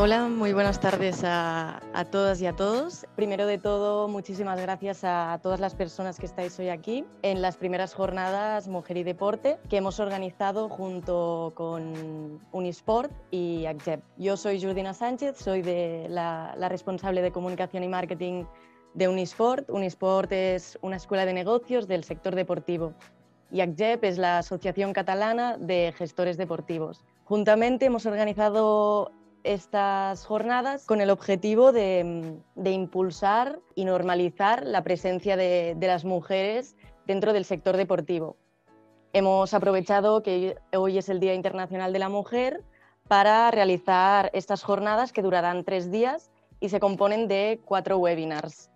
Hola, muy buenas tardes a, todas y a todos. Primero de todo, muchísimas gracias a todas las personas que estáis hoy aquí en las primeras jornadas Mujer y Deporte que hemos organizado junto con Unisport y ACJEP. Yo soy Jordina Sánchez, soy de la, la responsable de comunicación y marketing de Unisport. Unisport es una escuela de negocios del sector deportivo y ACJEP es la Asociación Catalana de Gestores Deportivos. Juntamente hemos organizado estas jornadas con el objetivo de, impulsar y normalizar la presencia de, las mujeres dentro del sector deportivo. Hemos aprovechado que hoy es el Día Internacional de la Mujer para realizar estas jornadas que durarán tres días y se componen de cuatro webinars.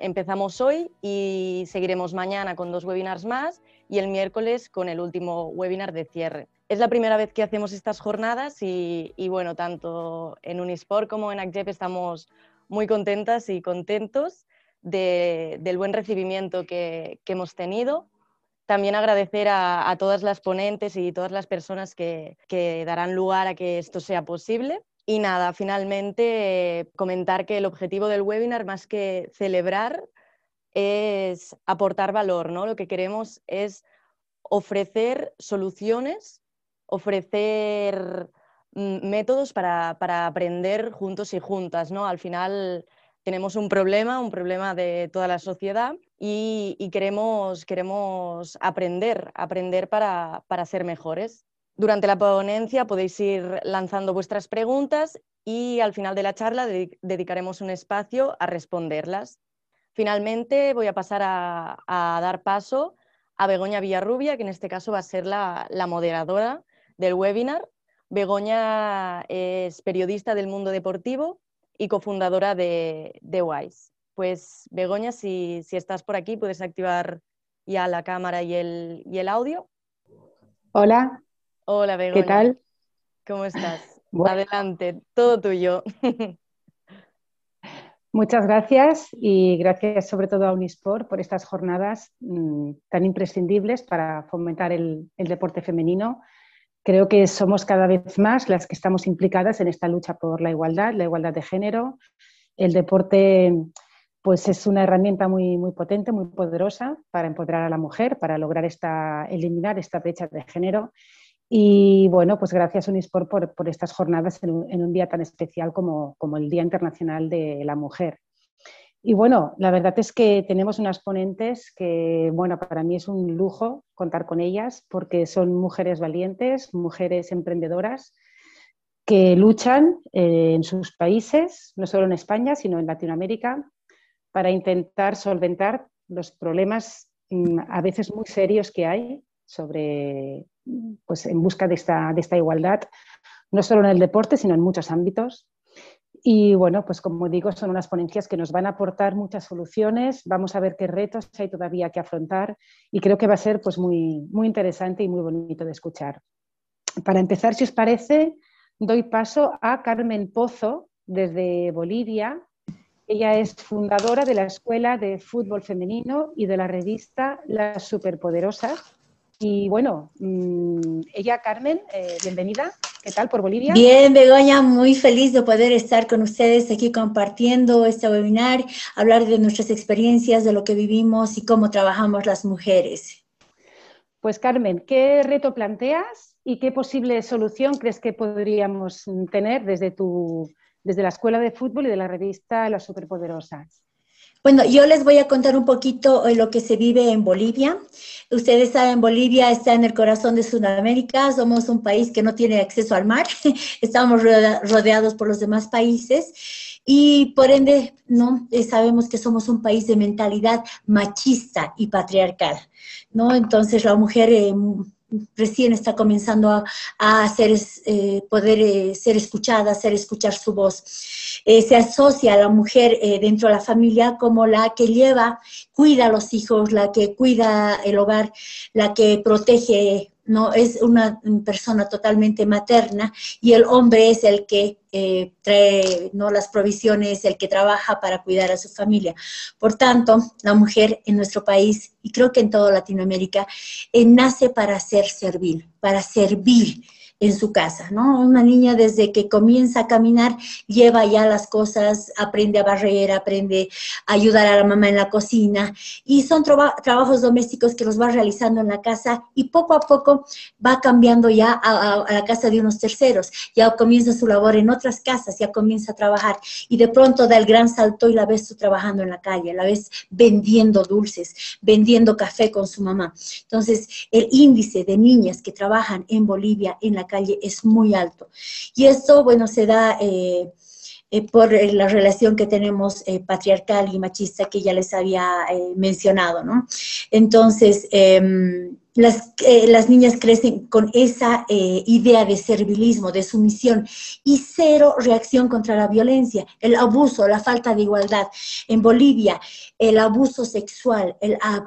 empezamos hoy y seguiremos mañana con dos webinars más y el miércoles con el último webinar de cierre. Es la primera vez que hacemos estas jornadas y, bueno, tanto en Unisport como en ACJEP estamos muy contentas y contentos del buen recibimiento que, hemos tenido. También agradecer a, todas las ponentes y todas las personas que, que darán lugar a que esto sea posible. Y nada, finalmente comentar que el objetivo del webinar, más que celebrar, es aportar valor, ¿no? Lo que queremos es ofrecer soluciones, ofrecer mm, métodos para, aprender juntos y juntas, ¿no? Al final tenemos un problema, un problema de toda la sociedad y, queremos, queremos aprender, aprender para, para ser mejores. Durante la ponencia podéis ir lanzando vuestras preguntas y al final de la charla dedicaremos un espacio a responderlas. Finalmente voy a pasar a, dar paso a Begoña Villarrubia, que en este caso va a ser la, moderadora del webinar. Begoña es periodista del mundo deportivo y cofundadora de, de WISE. Pues Begoña, si, estás por aquí, puedes activar ya la cámara y el, y el audio. Hola. Hola, Begoña. ¿Qué tal? ¿Cómo estás? Adelante, todo tuyo. Muchas gracias y gracias sobre todo a Unisport por estas jornadas mm, tan imprescindibles para fomentar el, deporte femenino. Creo que somos cada vez más las que estamos implicadas en esta lucha por la igualdad, la igualdad de género. El deporte pues es una herramienta muy, muy potente, muy poderosa para empoderar a la mujer, para lograr esta, eliminar esta brecha de género y bueno, pues gracias Unisport por, por estas jornadas en un, día tan especial como, como, el Día Internacional de la Mujer. Y bueno, la verdad es que tenemos unas ponentes que, bueno, para mí es un lujo contar con ellas porque son mujeres valientes, mujeres emprendedoras que luchan eh, en sus países, no solo en España, sino en Latinoamérica, para intentar solventar los problemas mm, a veces muy serios que hay sobre pues, en busca de esta, de esta igualdad, no solo en el deporte, sino en muchos ámbitos. Y bueno, pues como digo, son unas ponencias que nos van a aportar muchas soluciones. Vamos a ver qué retos hay todavía que afrontar y creo que va a ser pues muy, muy interesante y muy bonito de escuchar. Para empezar, si os parece, doy paso a Carmen Pozo desde Bolivia. Ella es fundadora de la Escuela de Fútbol Femenino y de la revista Las Superpoderosas y bueno, mm, ella, Carmen, eh, bienvenida. ¿Qué tal por Bolivia? Bien, Begoña, muy feliz de poder estar con ustedes aquí compartiendo este webinar, hablar de nuestras experiencias, de lo que vivimos y cómo trabajamos las mujeres. Pues Carmen, ¿qué reto planteas y qué posible solución crees que podríamos tener desde, tu, desde la Escuela de Fútbol y de la revista Las Superpoderosas? Bueno, yo les voy a contar un poquito de lo que se vive en Bolivia. Ustedes saben, Bolivia está en el corazón de Sudamérica, somos un país que no tiene acceso al mar, estamos rodeados por los demás países y por ende no eh, sabemos que somos un país de mentalidad machista y patriarcal, ¿no? Entonces la mujer eh, recién está comenzando a, hacer, eh, poder ser escuchada, hacer escuchar su voz. Eh, se asocia a la mujer eh, dentro de la familia como la que lleva, cuida a los hijos, la que cuida el hogar, la que protege, ¿no? Es una persona totalmente materna y el hombre es el que eh, trae ¿no? las provisiones, el que trabaja para cuidar a su familia. Por tanto, la mujer en nuestro país, y creo que en toda Latinoamérica, nace para ser servil, para servir en su casa, ¿no? Una niña desde que comienza a caminar lleva ya las cosas, aprende a barrer, aprende a ayudar a la mamá en la cocina y son trabajos domésticos que los va realizando en la casa y poco a poco va cambiando ya a, a, la casa de unos terceros, ya comienza su labor en otras casas, ya comienza a trabajar y de pronto da el gran salto y la ves trabajando en la calle, la ves vendiendo dulces, vendiendo café con su mamá. Entonces, el índice de niñas que trabajan en Bolivia en la calle es muy alto. Y esto, bueno, se da... Eh, eh, por la relación que tenemos eh, patriarcal y machista que ya les había mencionado, ¿no? Entonces, las, las, niñas crecen con esa eh, idea de servilismo, de sumisión y cero reacción contra la violencia, el abuso, la falta de igualdad. En Bolivia, el abuso sexual,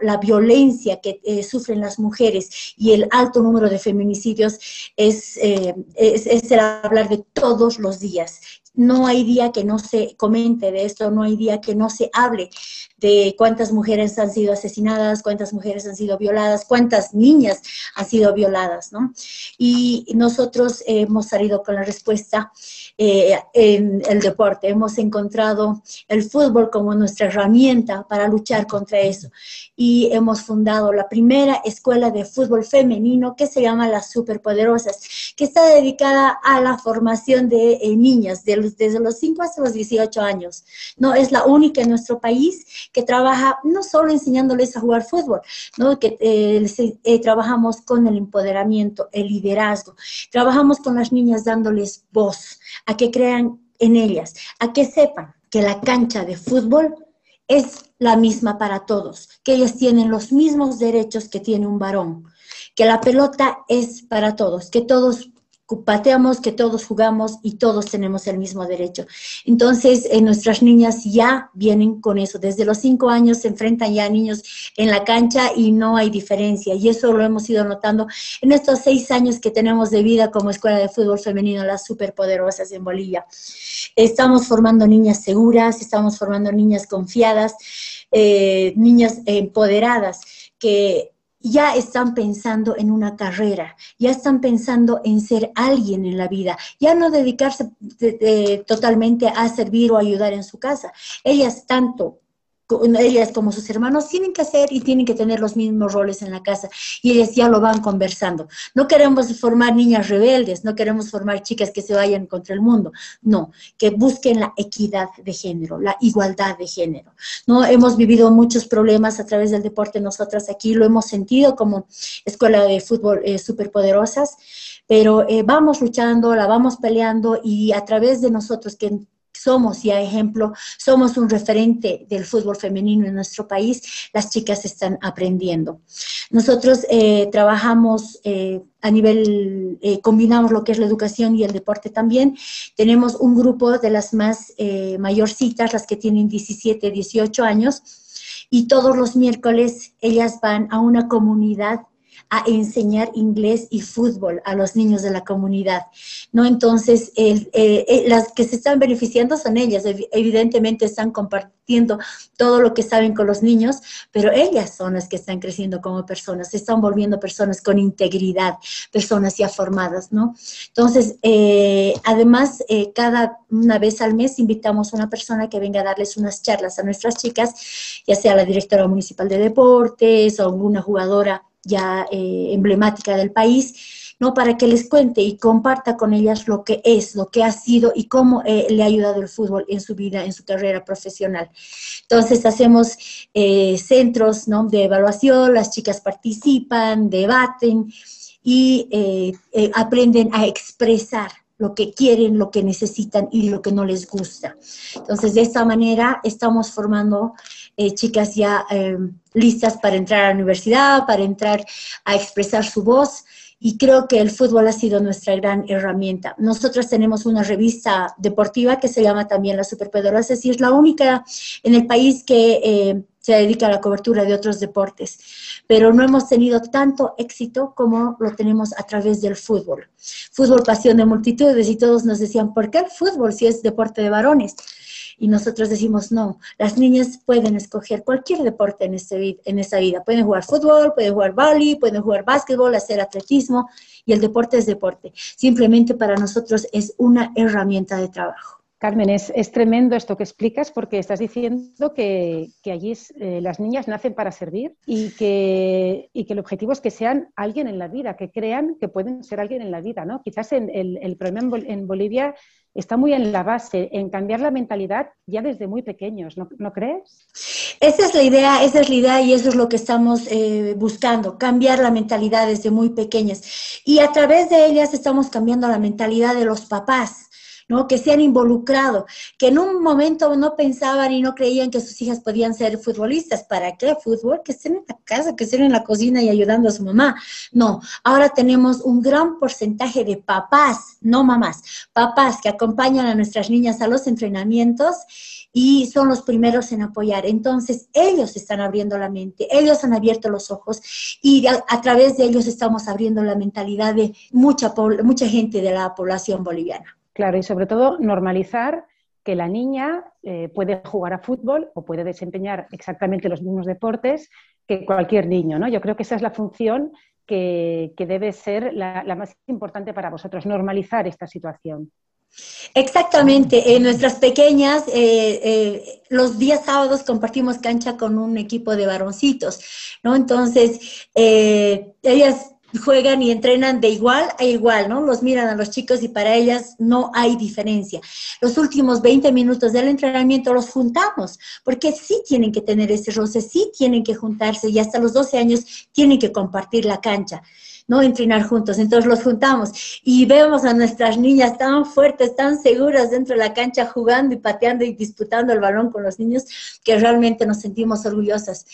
la violencia que eh, sufren las mujeres y el alto número de feminicidios es, eh, es, es el hablar de todos los días. No hay día que no se comente de esto, no hay día que no se hable de cuántas mujeres han sido asesinadas, cuántas mujeres han sido violadas, cuántas niñas han sido violadas, ¿no? Y nosotros hemos salido con la respuesta eh, en el deporte. Hemos encontrado el fútbol como nuestra herramienta para luchar contra eso. Y hemos fundado la primera escuela de fútbol femenino que se llama Las Superpoderosas, que está dedicada a la formación de eh, niñas de desde los 5 hasta los 18 años. No es la única en nuestro país que trabaja no solo enseñándoles a jugar fútbol, ¿no? que eh, trabajamos con el empoderamiento, el liderazgo, trabajamos con las niñas dándoles voz, a que crean en ellas, a que sepan que la cancha de fútbol es la misma para todos, que ellas tienen los mismos derechos que tiene un varón, que la pelota es para todos, que todos pateamos, que todos jugamos y todos tenemos el mismo derecho. Entonces, eh, nuestras niñas ya vienen con eso. Desde los cinco años se enfrentan ya niños en la cancha y no hay diferencia. Y eso lo hemos ido notando en estos seis años que tenemos de vida como Escuela de Fútbol Femenino, las superpoderosas en Bolivia. Estamos formando niñas seguras, estamos formando niñas confiadas, eh, niñas empoderadas que ya están pensando en una carrera, ya están pensando en ser alguien en la vida, ya no dedicarse totalmente a servir o ayudar en su casa. Ellas tanto ellas como sus hermanos tienen que hacer y tienen que tener los mismos roles en la casa y ellas ya lo van conversando. No queremos formar niñas rebeldes, no queremos formar chicas que se vayan contra el mundo, no, que busquen la equidad de género, la igualdad de género. No hemos vivido muchos problemas a través del deporte nosotras aquí, lo hemos sentido como escuela de fútbol eh, superpoderosas pero eh, vamos luchando, la vamos peleando y a través de nosotros que somos ya ejemplo, somos un referente del fútbol femenino en nuestro país, las chicas están aprendiendo. Nosotros eh, trabajamos eh, a nivel, eh, combinamos lo que es la educación y el deporte también. Tenemos un grupo de las más mayorcitas, las que tienen 17, 18 años, y todos los miércoles ellas van a una comunidad a enseñar inglés y fútbol a los niños de la comunidad, ¿no? Entonces, eh, eh, las que se están beneficiando son ellas, evidentemente están compartiendo todo lo que saben con los niños, pero ellas son las que están creciendo como personas, se están volviendo personas con integridad, personas ya formadas, ¿no? Entonces, eh, además, cada una vez al mes invitamos a una persona que venga a darles unas charlas a nuestras chicas, ya sea la directora municipal de deportes o alguna jugadora ya eh, emblemática del país, ¿no? Para que les cuente y comparta con ellas lo que es, lo que ha sido y cómo eh, le ha ayudado el fútbol en su vida, en su carrera profesional. Entonces hacemos eh, centros ¿no? de evaluación, las chicas participan, debaten y aprenden a expresar lo que quieren, lo que necesitan y lo que no les gusta. Entonces, de esta manera estamos formando eh, chicas ya eh, listas para entrar a la universidad, para entrar a expresar su voz. Y creo que el fútbol ha sido nuestra gran herramienta. Nosotros tenemos una revista deportiva que se llama también La Superpoderosas y es la única en el país que eh, se dedica a la cobertura de otros deportes, pero no hemos tenido tanto éxito como lo tenemos a través del fútbol. Fútbol, pasión de multitudes y todos nos decían, ¿por qué el fútbol si es deporte de varones? Y nosotros decimos, no, las niñas pueden escoger cualquier deporte en, este, en esta vida. Pueden jugar fútbol, pueden jugar volley, pueden jugar básquetbol, hacer atletismo, y el deporte es deporte. Simplemente para nosotros es una herramienta de trabajo. Carmen, es, tremendo esto que explicas porque estás diciendo que, allí eh, las niñas nacen para servir y que, y que, el objetivo es que sean alguien en la vida, que crean que pueden ser alguien en la vida. ¿no? Quizás el, el problema en, Bolivia está muy en la base, en cambiar la mentalidad ya desde muy pequeños, ¿no, ¿no crees? Esa es la idea, esa es la idea y eso es lo que estamos eh, buscando, cambiar la mentalidad desde muy pequeñas. Y a través de ellas estamos cambiando la mentalidad de los papás que se han involucrado, que en un momento no pensaban y no creían que sus hijas podían ser futbolistas. ¿Para qué fútbol? Que estén en la casa, que estén en la cocina y ayudando a su mamá. No, ahora tenemos un gran porcentaje de papás, no mamás, papás que acompañan a nuestras niñas a los entrenamientos y son los primeros en apoyar. Entonces, ellos están abriendo la mente, ellos han abierto los ojos y a, a través de ellos estamos abriendo la mentalidad de mucha, mucha gente de la población boliviana. Claro, y sobre todo normalizar que la niña eh, puede jugar a fútbol o puede desempeñar exactamente los mismos deportes que cualquier niño, ¿no? Yo creo que esa es la función que, debe ser la, más importante para vosotros, normalizar esta situación. Exactamente, en nuestras pequeñas, eh, eh, los días sábados compartimos cancha con un equipo de varoncitos, ¿no? Entonces, ellas juegan y entrenan de igual a igual, ¿no? Los miran a los chicos y para ellas no hay diferencia. Los últimos 20 minutos del entrenamiento los juntamos, porque sí tienen que tener ese roce, sí tienen que juntarse y hasta los 12 años tienen que compartir la cancha. ¿no? Entrenar juntos. Entonces los juntamos y vemos a nuestras niñas tan fuertes, tan seguras dentro de la cancha jugando y pateando y disputando el balón con los niños que realmente nos sentimos orgullosas.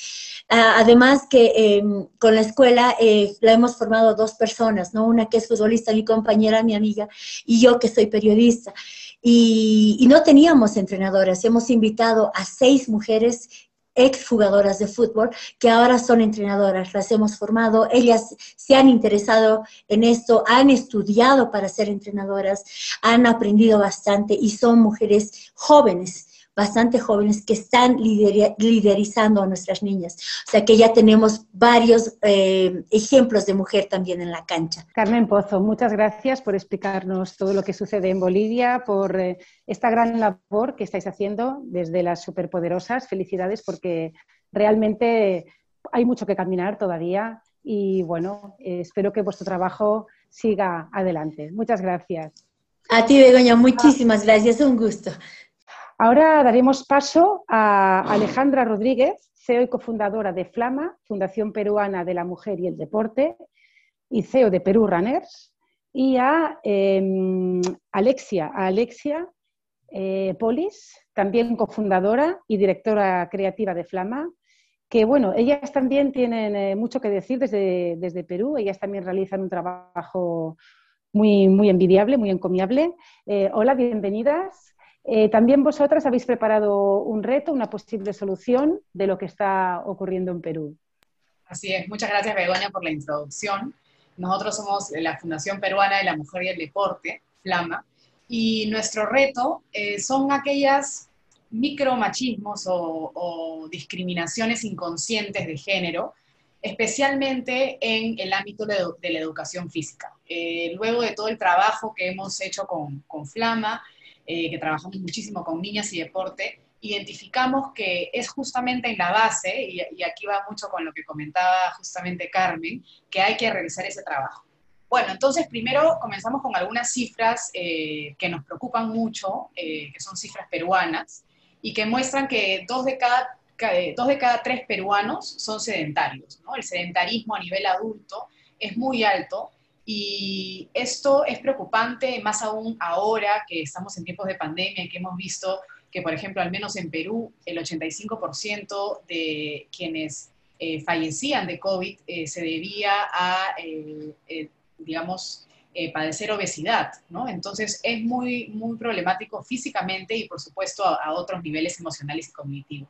Ah, además que em, con la escuela eh, la hemos formado dos personas, ¿no? Una que es futbolista, mi compañera, mi amiga, y yo que soy periodista. Y, y no teníamos entrenadoras. Hemos invitado a seis mujeres ex jugadoras de fútbol que ahora son entrenadoras, las hemos formado, ellas se han interesado en esto, han estudiado para ser entrenadoras, han aprendido bastante y son mujeres jóvenes bastante jóvenes que están liderizando a nuestras niñas. O sea que ya tenemos varios eh, ejemplos de mujer también en la cancha. Carmen Pozo, muchas gracias por explicarnos todo lo que sucede en Bolivia, por eh, esta gran labor que estáis haciendo desde las superpoderosas. Felicidades porque realmente hay mucho que caminar todavía y bueno, espero que vuestro trabajo siga adelante. Muchas gracias. A ti, Begoña, muchísimas gracias, un gusto. Ahora daremos paso a Alejandra Rodríguez, CEO y cofundadora de Flama, Fundación Peruana de la Mujer y el Deporte, y CEO de Perú Runners, y a em, Alexia, Alexia eh, Polis, también cofundadora y directora creativa de Flama, que bueno, ellas también tienen eh, mucho que decir desde, desde, Perú, ellas también realizan un trabajo muy, muy envidiable, muy encomiable. Eh, hola, bienvenidas. Eh, también vosotras habéis preparado un reto, una posible solución de lo que está ocurriendo en Perú. Así es, muchas gracias Begoña por la introducción. Nosotros somos la Fundación Peruana de la Mujer y el Deporte, FLAMA, y nuestro reto eh, son aquellas micromachismos o, o discriminaciones inconscientes de género, especialmente en el ámbito de, la educación física. Eh, luego de todo el trabajo que hemos hecho con, con Flama, eh, que trabajamos muchísimo con niñas y deporte, identificamos que es justamente en la base, y, aquí va mucho con lo que comentaba justamente Carmen, que hay que realizar ese trabajo. Bueno, entonces primero comenzamos con algunas cifras eh, que nos preocupan mucho, eh, que son cifras peruanas, y que muestran que dos de cada, dos de cada tres peruanos son sedentarios. ¿no? El sedentarismo a nivel adulto es muy alto y esto es preocupante más aún ahora que estamos en tiempos de pandemia y que hemos visto que, por ejemplo, al menos en Perú, el 85% de quienes eh, fallecían de COVID eh, se debía a, eh, digamos, padecer obesidad, ¿no? Entonces es muy, muy problemático físicamente y, por supuesto, a, a, otros niveles emocionales y cognitivos.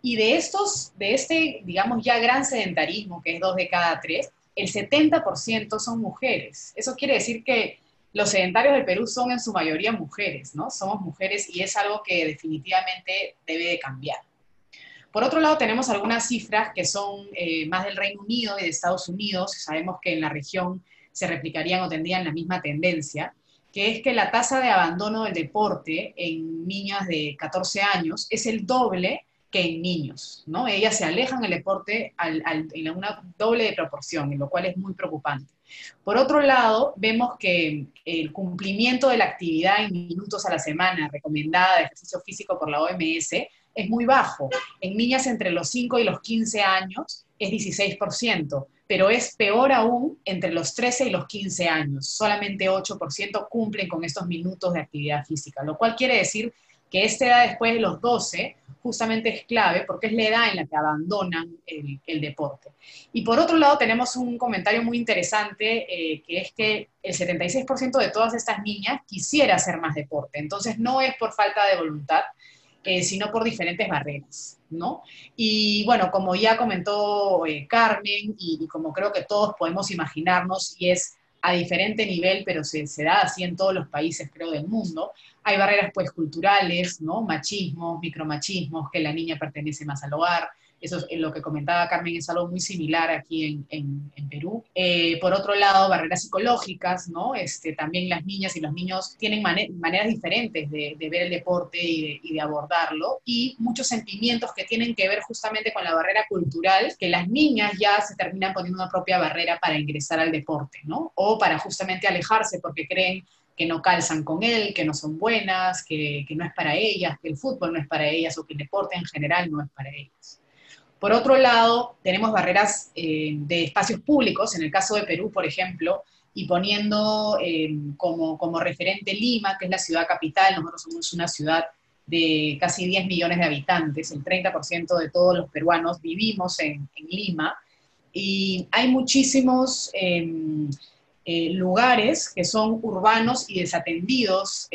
Y de estos, de este, digamos, ya gran sedentarismo, que es dos de cada tres, el 70% son mujeres. Eso quiere decir que los sedentarios del Perú son en su mayoría mujeres, ¿no? Somos mujeres y es algo que definitivamente debe de cambiar. Por otro lado, tenemos algunas cifras que son eh, más del Reino Unido y de Estados Unidos. Sabemos que en la región se replicarían o tendrían la misma tendencia, que es que la tasa de abandono del deporte en niñas de 14 años es el doble que en niños, ¿no? Ellas se alejan del deporte en una doble proporción, lo cual es muy preocupante. Por otro lado, vemos que el cumplimiento de la actividad en minutos a la semana recomendada de ejercicio físico por la OMS es muy bajo. En niñas entre los 5 y los 15 años es 16%, pero es peor aún entre los 13 y los 15 años. Solamente 8% cumplen con estos minutos de actividad física, lo cual quiere decir que esta edad después de los 12 justamente es clave porque es la edad en la que abandonan el, deporte. Y por otro lado tenemos un comentario muy interesante eh, que es que el 76% de todas estas niñas quisiera hacer más deporte. Entonces no es por falta de voluntad, eh, sino por diferentes barreras, ¿no? Y bueno, como ya comentó eh, Carmen y, como creo que todos podemos imaginarnos, y es a diferente nivel, pero se, se, da así en todos los países, creo, del mundo. Hay barreras, pues, culturales, ¿no? Machismos, micromachismos, que la niña pertenece más al hogar, eso es lo que comentaba Carmen, es algo muy similar aquí en, Perú. Eh, por otro lado, barreras psicológicas, ¿no? Este, también las niñas y los niños tienen maneras diferentes de, ver el deporte y de, abordarlo, y muchos sentimientos que tienen que ver justamente con la barrera cultural, que las niñas ya se terminan poniendo una propia barrera para ingresar al deporte, ¿no? O para justamente alejarse porque creen que no calzan con él, que no son buenas, que, que no es para ellas, que el fútbol no es para ellas o que el deporte en general no es para ellas. Por otro lado, tenemos barreras eh, de espacios públicos, en el caso de Perú, por ejemplo, y poniendo eh, como, como, referente Lima, que es la ciudad capital, nosotros somos una ciudad de casi 10 millones de habitantes, el 30% de todos los peruanos vivimos en, Lima, y hay muchísimos em, eh, lugares que son urbanos y desatendidos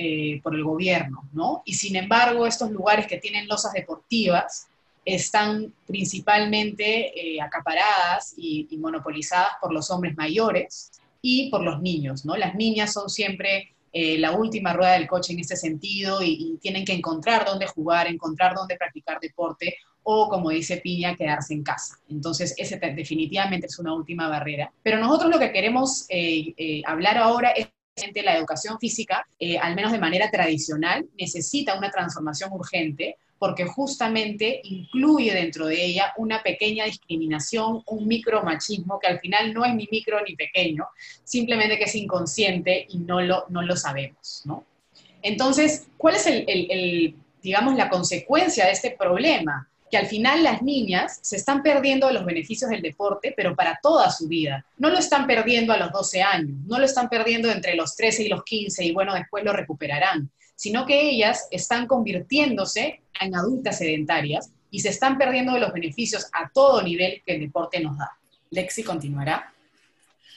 por el gobierno, ¿no? Y sin embargo, estos lugares que tienen losas deportivas, están principalmente eh, acaparadas y, monopolizadas por los hombres mayores y por los niños, ¿no? Las niñas son siempre eh, la última rueda del coche en este sentido y, tienen que encontrar dónde jugar, encontrar dónde practicar deporte o, como dice Piña, quedarse en casa. Entonces, ese definitivamente es una última barrera. Pero nosotros lo que queremos eh, hablar ahora es la educación física, al menos de manera tradicional, necesita una transformación urgente porque justamente incluye dentro de ella una pequeña discriminación, un micromachismo que al final no es ni micro ni pequeño, simplemente que es inconsciente y no lo, no lo sabemos, ¿no? Entonces, ¿cuál es el, digamos, la consecuencia de este problema? Que al final las niñas se están perdiendo los beneficios del deporte, pero para toda su vida. No lo están perdiendo a los 12 años, no lo están perdiendo entre los 13 y los 15 y bueno, después lo recuperarán, sino que ellas están convirtiéndose en adultas sedentarias y se están perdiendo los beneficios a todo nivel que el deporte nos da. Lexi continuará.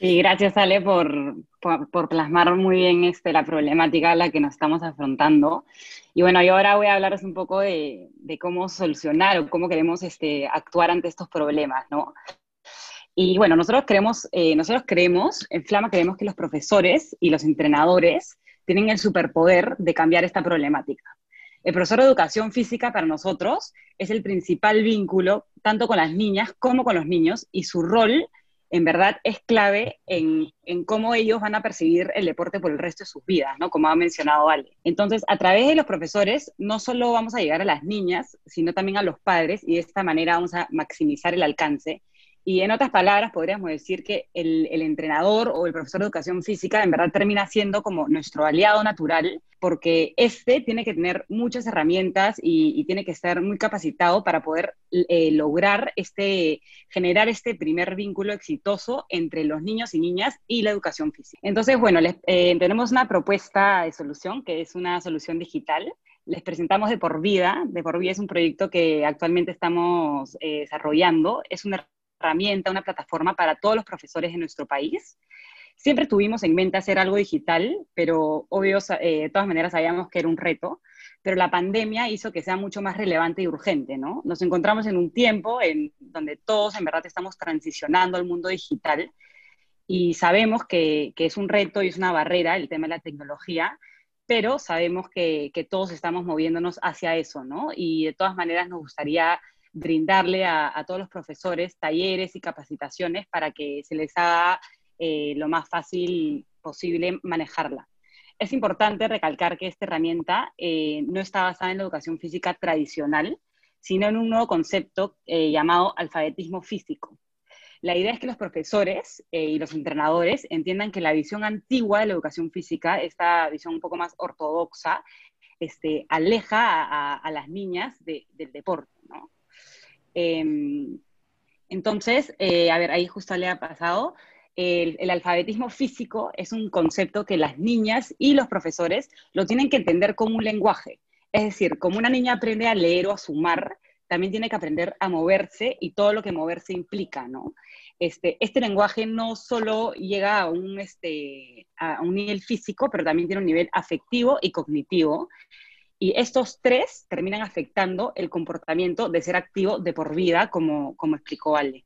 Sí, gracias Ale por, por, plasmar muy bien este, la problemática a la que nos estamos afrontando. Y bueno, yo ahora voy a hablaros un poco de, de cómo solucionar o cómo queremos este, actuar ante estos problemas, ¿no? Y bueno, nosotros creemos, eh, nosotros creemos, en Flama creemos que los profesores y los entrenadores tienen el superpoder de cambiar esta problemática. El profesor de educación física para nosotros es el principal vínculo tanto con las niñas como con los niños y su rol en verdad es clave en, cómo ellos van a percibir el deporte por el resto de sus vidas, ¿no? Como ha mencionado Ale. Entonces, a través de los profesores, no solo vamos a llegar a las niñas, sino también a los padres, y de esta manera vamos a maximizar el alcance y en otras palabras, podríamos decir que el, entrenador o el profesor de educación física en verdad termina siendo como nuestro aliado natural, porque este tiene que tener muchas herramientas y, tiene que estar muy capacitado para poder eh, lograr este, generar este primer vínculo exitoso entre los niños y niñas y la educación física. Entonces, bueno, les, eh, tenemos una propuesta de solución que es una solución digital les presentamos de por vida. De por vida es un proyecto que actualmente estamos eh, desarrollando. Es una herramienta, una plataforma para todos los profesores de nuestro país. Siempre tuvimos en mente hacer algo digital, pero obvio, eh, de todas maneras sabíamos que era un reto, pero la pandemia hizo que sea mucho más relevante y urgente, ¿no? Nos encontramos en un tiempo en donde todos en verdad estamos transicionando al mundo digital Y sabemos que, que, es un reto y es una barrera el tema de la tecnología, pero sabemos que, que, todos estamos moviéndonos hacia eso, ¿no? Y de todas maneras nos gustaría brindarle a, a todos los profesores talleres y capacitaciones para que se les haga eh, lo más fácil posible manejarla. Es importante recalcar que esta herramienta eh, no está basada en la educación física tradicional, sino en un nuevo concepto eh, llamado alfabetismo físico. La idea es que los profesores y los entrenadores entiendan que la visión antigua de la educación física, esta visión un poco más ortodoxa, este, aleja a, las niñas del deporte. Em, entonces, a ver, ahí justo le ha pasado, el, alfabetismo físico es un concepto que las niñas y los profesores lo tienen que entender como un lenguaje. Es decir, como una niña aprende a leer o a sumar, también tiene que aprender a moverse y todo lo que moverse implica, ¿no? Este, este lenguaje no solo llega a un, este, a un nivel físico, pero también tiene un nivel afectivo y cognitivo. Y estos tres terminan afectando el comportamiento de ser activo de por vida, como, como explicó Ale.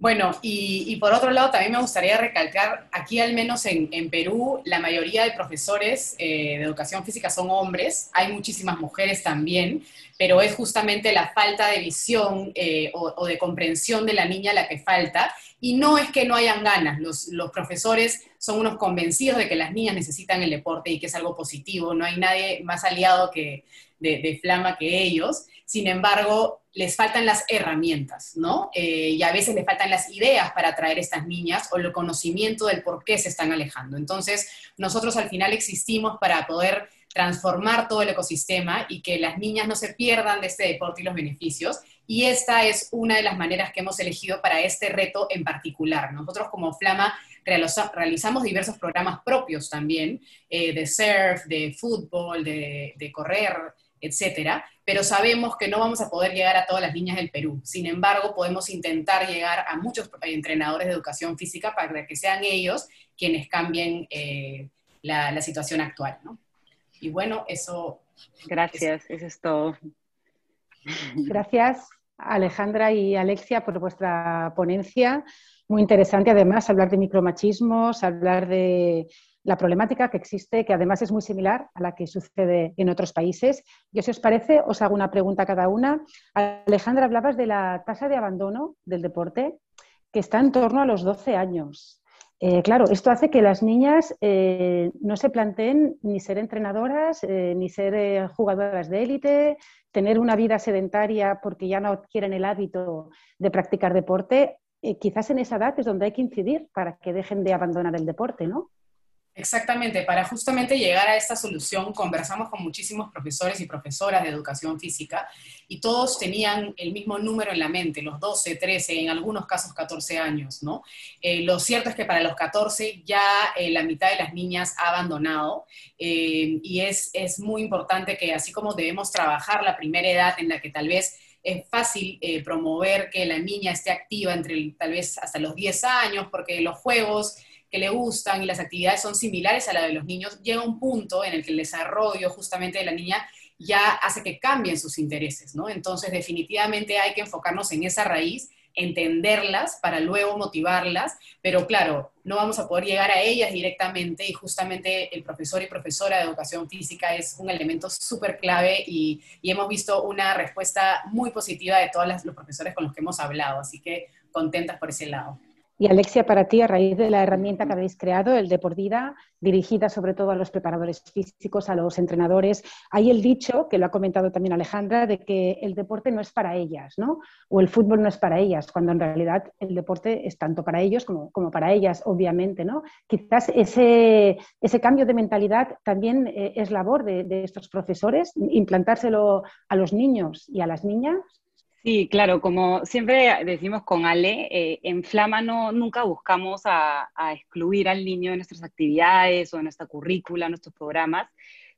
Bueno, y, por otro lado, también me gustaría recalcar, aquí al menos en, Perú, la mayoría de profesores eh, de educación física son hombres, hay muchísimas mujeres también, pero es justamente la falta de visión eh, o, de comprensión de la niña la que falta, y no es que no hayan ganas, los, los profesores son unos convencidos de que las niñas necesitan el deporte y que es algo positivo, no hay nadie más aliado que, de, Flama que ellos, sin embargo, les faltan las herramientas, ¿no? Eh, y a veces les faltan las ideas para atraer a estas niñas o el conocimiento del por qué se están alejando. Entonces, nosotros al final existimos para poder transformar todo el ecosistema y que las niñas no se pierdan de este deporte y los beneficios. Y esta es una de las maneras que hemos elegido para este reto en particular. Nosotros como Flama realizamos diversos programas propios también, eh, de surf, de fútbol, de, de correr, etcétera, pero sabemos que no vamos a poder llegar a todas las niñas del Perú. Sin embargo, podemos intentar llegar a muchos entrenadores de educación física para que sean ellos quienes cambien eh, la, situación actual, ¿no? Y bueno, eso... Gracias, eso es todo. Gracias, Alejandra y Alexia, por vuestra ponencia. Muy interesante, además, hablar de micromachismos, hablar de la problemática que existe, que además es muy similar a la que sucede en otros países. Yo, si os parece, os hago una pregunta cada una. Alejandra, hablabas de la tasa de abandono del deporte, que está en torno a los 12 años. Eh, claro, esto hace que las niñas eh, no se planteen ni ser entrenadoras, eh, ni ser jugadoras de élite, tener una vida sedentaria porque ya no quieren el hábito de practicar deporte. quizás en esa edad es donde hay que incidir para que dejen de abandonar el deporte, ¿no? Exactamente, para justamente llegar a esta solución conversamos con muchísimos profesores y profesoras de educación física y todos tenían el mismo número en la mente, los 12, 13, en algunos casos 14 años, ¿no? Eh, lo cierto es que para los 14 ya eh, la mitad de las niñas ha abandonado eh, y es, es muy importante que así como debemos trabajar la primera edad en la que tal vez es fácil promover que la niña esté activa entre tal vez hasta los 10 años, porque los juegos que le gustan y las actividades son similares a la de los niños, llega un punto en el que el desarrollo justamente de la niña ya hace que cambien sus intereses, ¿no? Entonces, definitivamente hay que enfocarnos en esa raíz, entenderlas para luego motivarlas, pero claro, no vamos a poder llegar a ellas directamente y justamente el profesor y profesora de educación física es un elemento súper clave y, y, hemos visto una respuesta muy positiva de todos los profesores con los que hemos hablado, así que contentas por ese lado. Y Alexia, para ti, a raíz de la herramienta que habéis creado, el de por vida, dirigida sobre todo a los preparadores físicos, a los entrenadores, hay el dicho, que lo ha comentado también Alejandra, de que el deporte no es para ellas, ¿no? O el fútbol no es para ellas, cuando en realidad el deporte es tanto para ellos como, para ellas, obviamente, ¿no? Quizás ese, ese cambio de mentalidad también eh, es labor de, de estos profesores, implantárselo a los niños y a las niñas. Sí, claro, como siempre decimos con Ale, eh, en Flama no, nunca buscamos a, excluir al niño de nuestras actividades o de nuestra currícula, nuestros programas,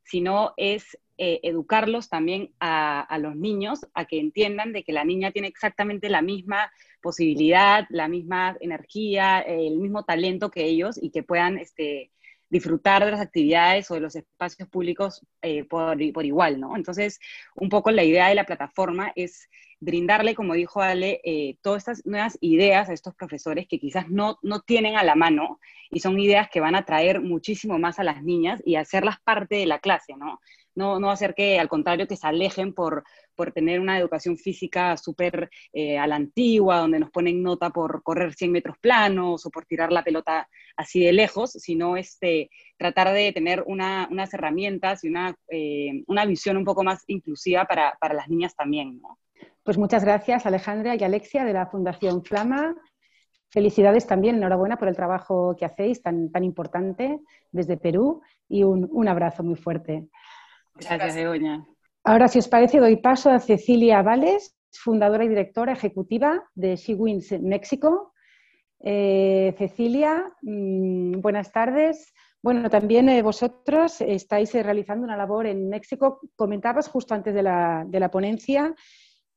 sino es eh, educarlos también a, los niños a que entiendan de que la niña tiene exactamente la misma posibilidad, la misma energía, el mismo talento que ellos y que puedan este, disfrutar de las actividades o de los espacios públicos eh, por, igual, ¿no? Entonces, un poco la idea de la plataforma es brindarle, como dijo Ale, eh, todas estas nuevas ideas a estos profesores que quizás no, no tienen a la mano y son ideas que van a traer muchísimo más a las niñas y hacerlas parte de la clase, ¿no? No, no hacer que, al contrario, que se alejen por, por tener una educación física súper eh, a la antigua, donde nos ponen nota por correr 100 metros planos o por tirar la pelota así de lejos, sino este, tratar de tener unas herramientas y una, eh, una visión un poco más inclusiva para, para las niñas también. Pues muchas gracias Alejandra y Alexia de la Fundación Flama. Felicidades también, enhorabuena por el trabajo que hacéis tan, tan importante desde Perú y un, un abrazo muy fuerte. Gracias, Begoña. Ahora, si os parece, doy paso a Cecilia Vales, fundadora y directora ejecutiva de She Wins México. Eh, Cecilia, mmm, buenas tardes. Bueno, también eh, vosotros estáis eh, realizando una labor en México. Comentabas justo antes de la, de la ponencia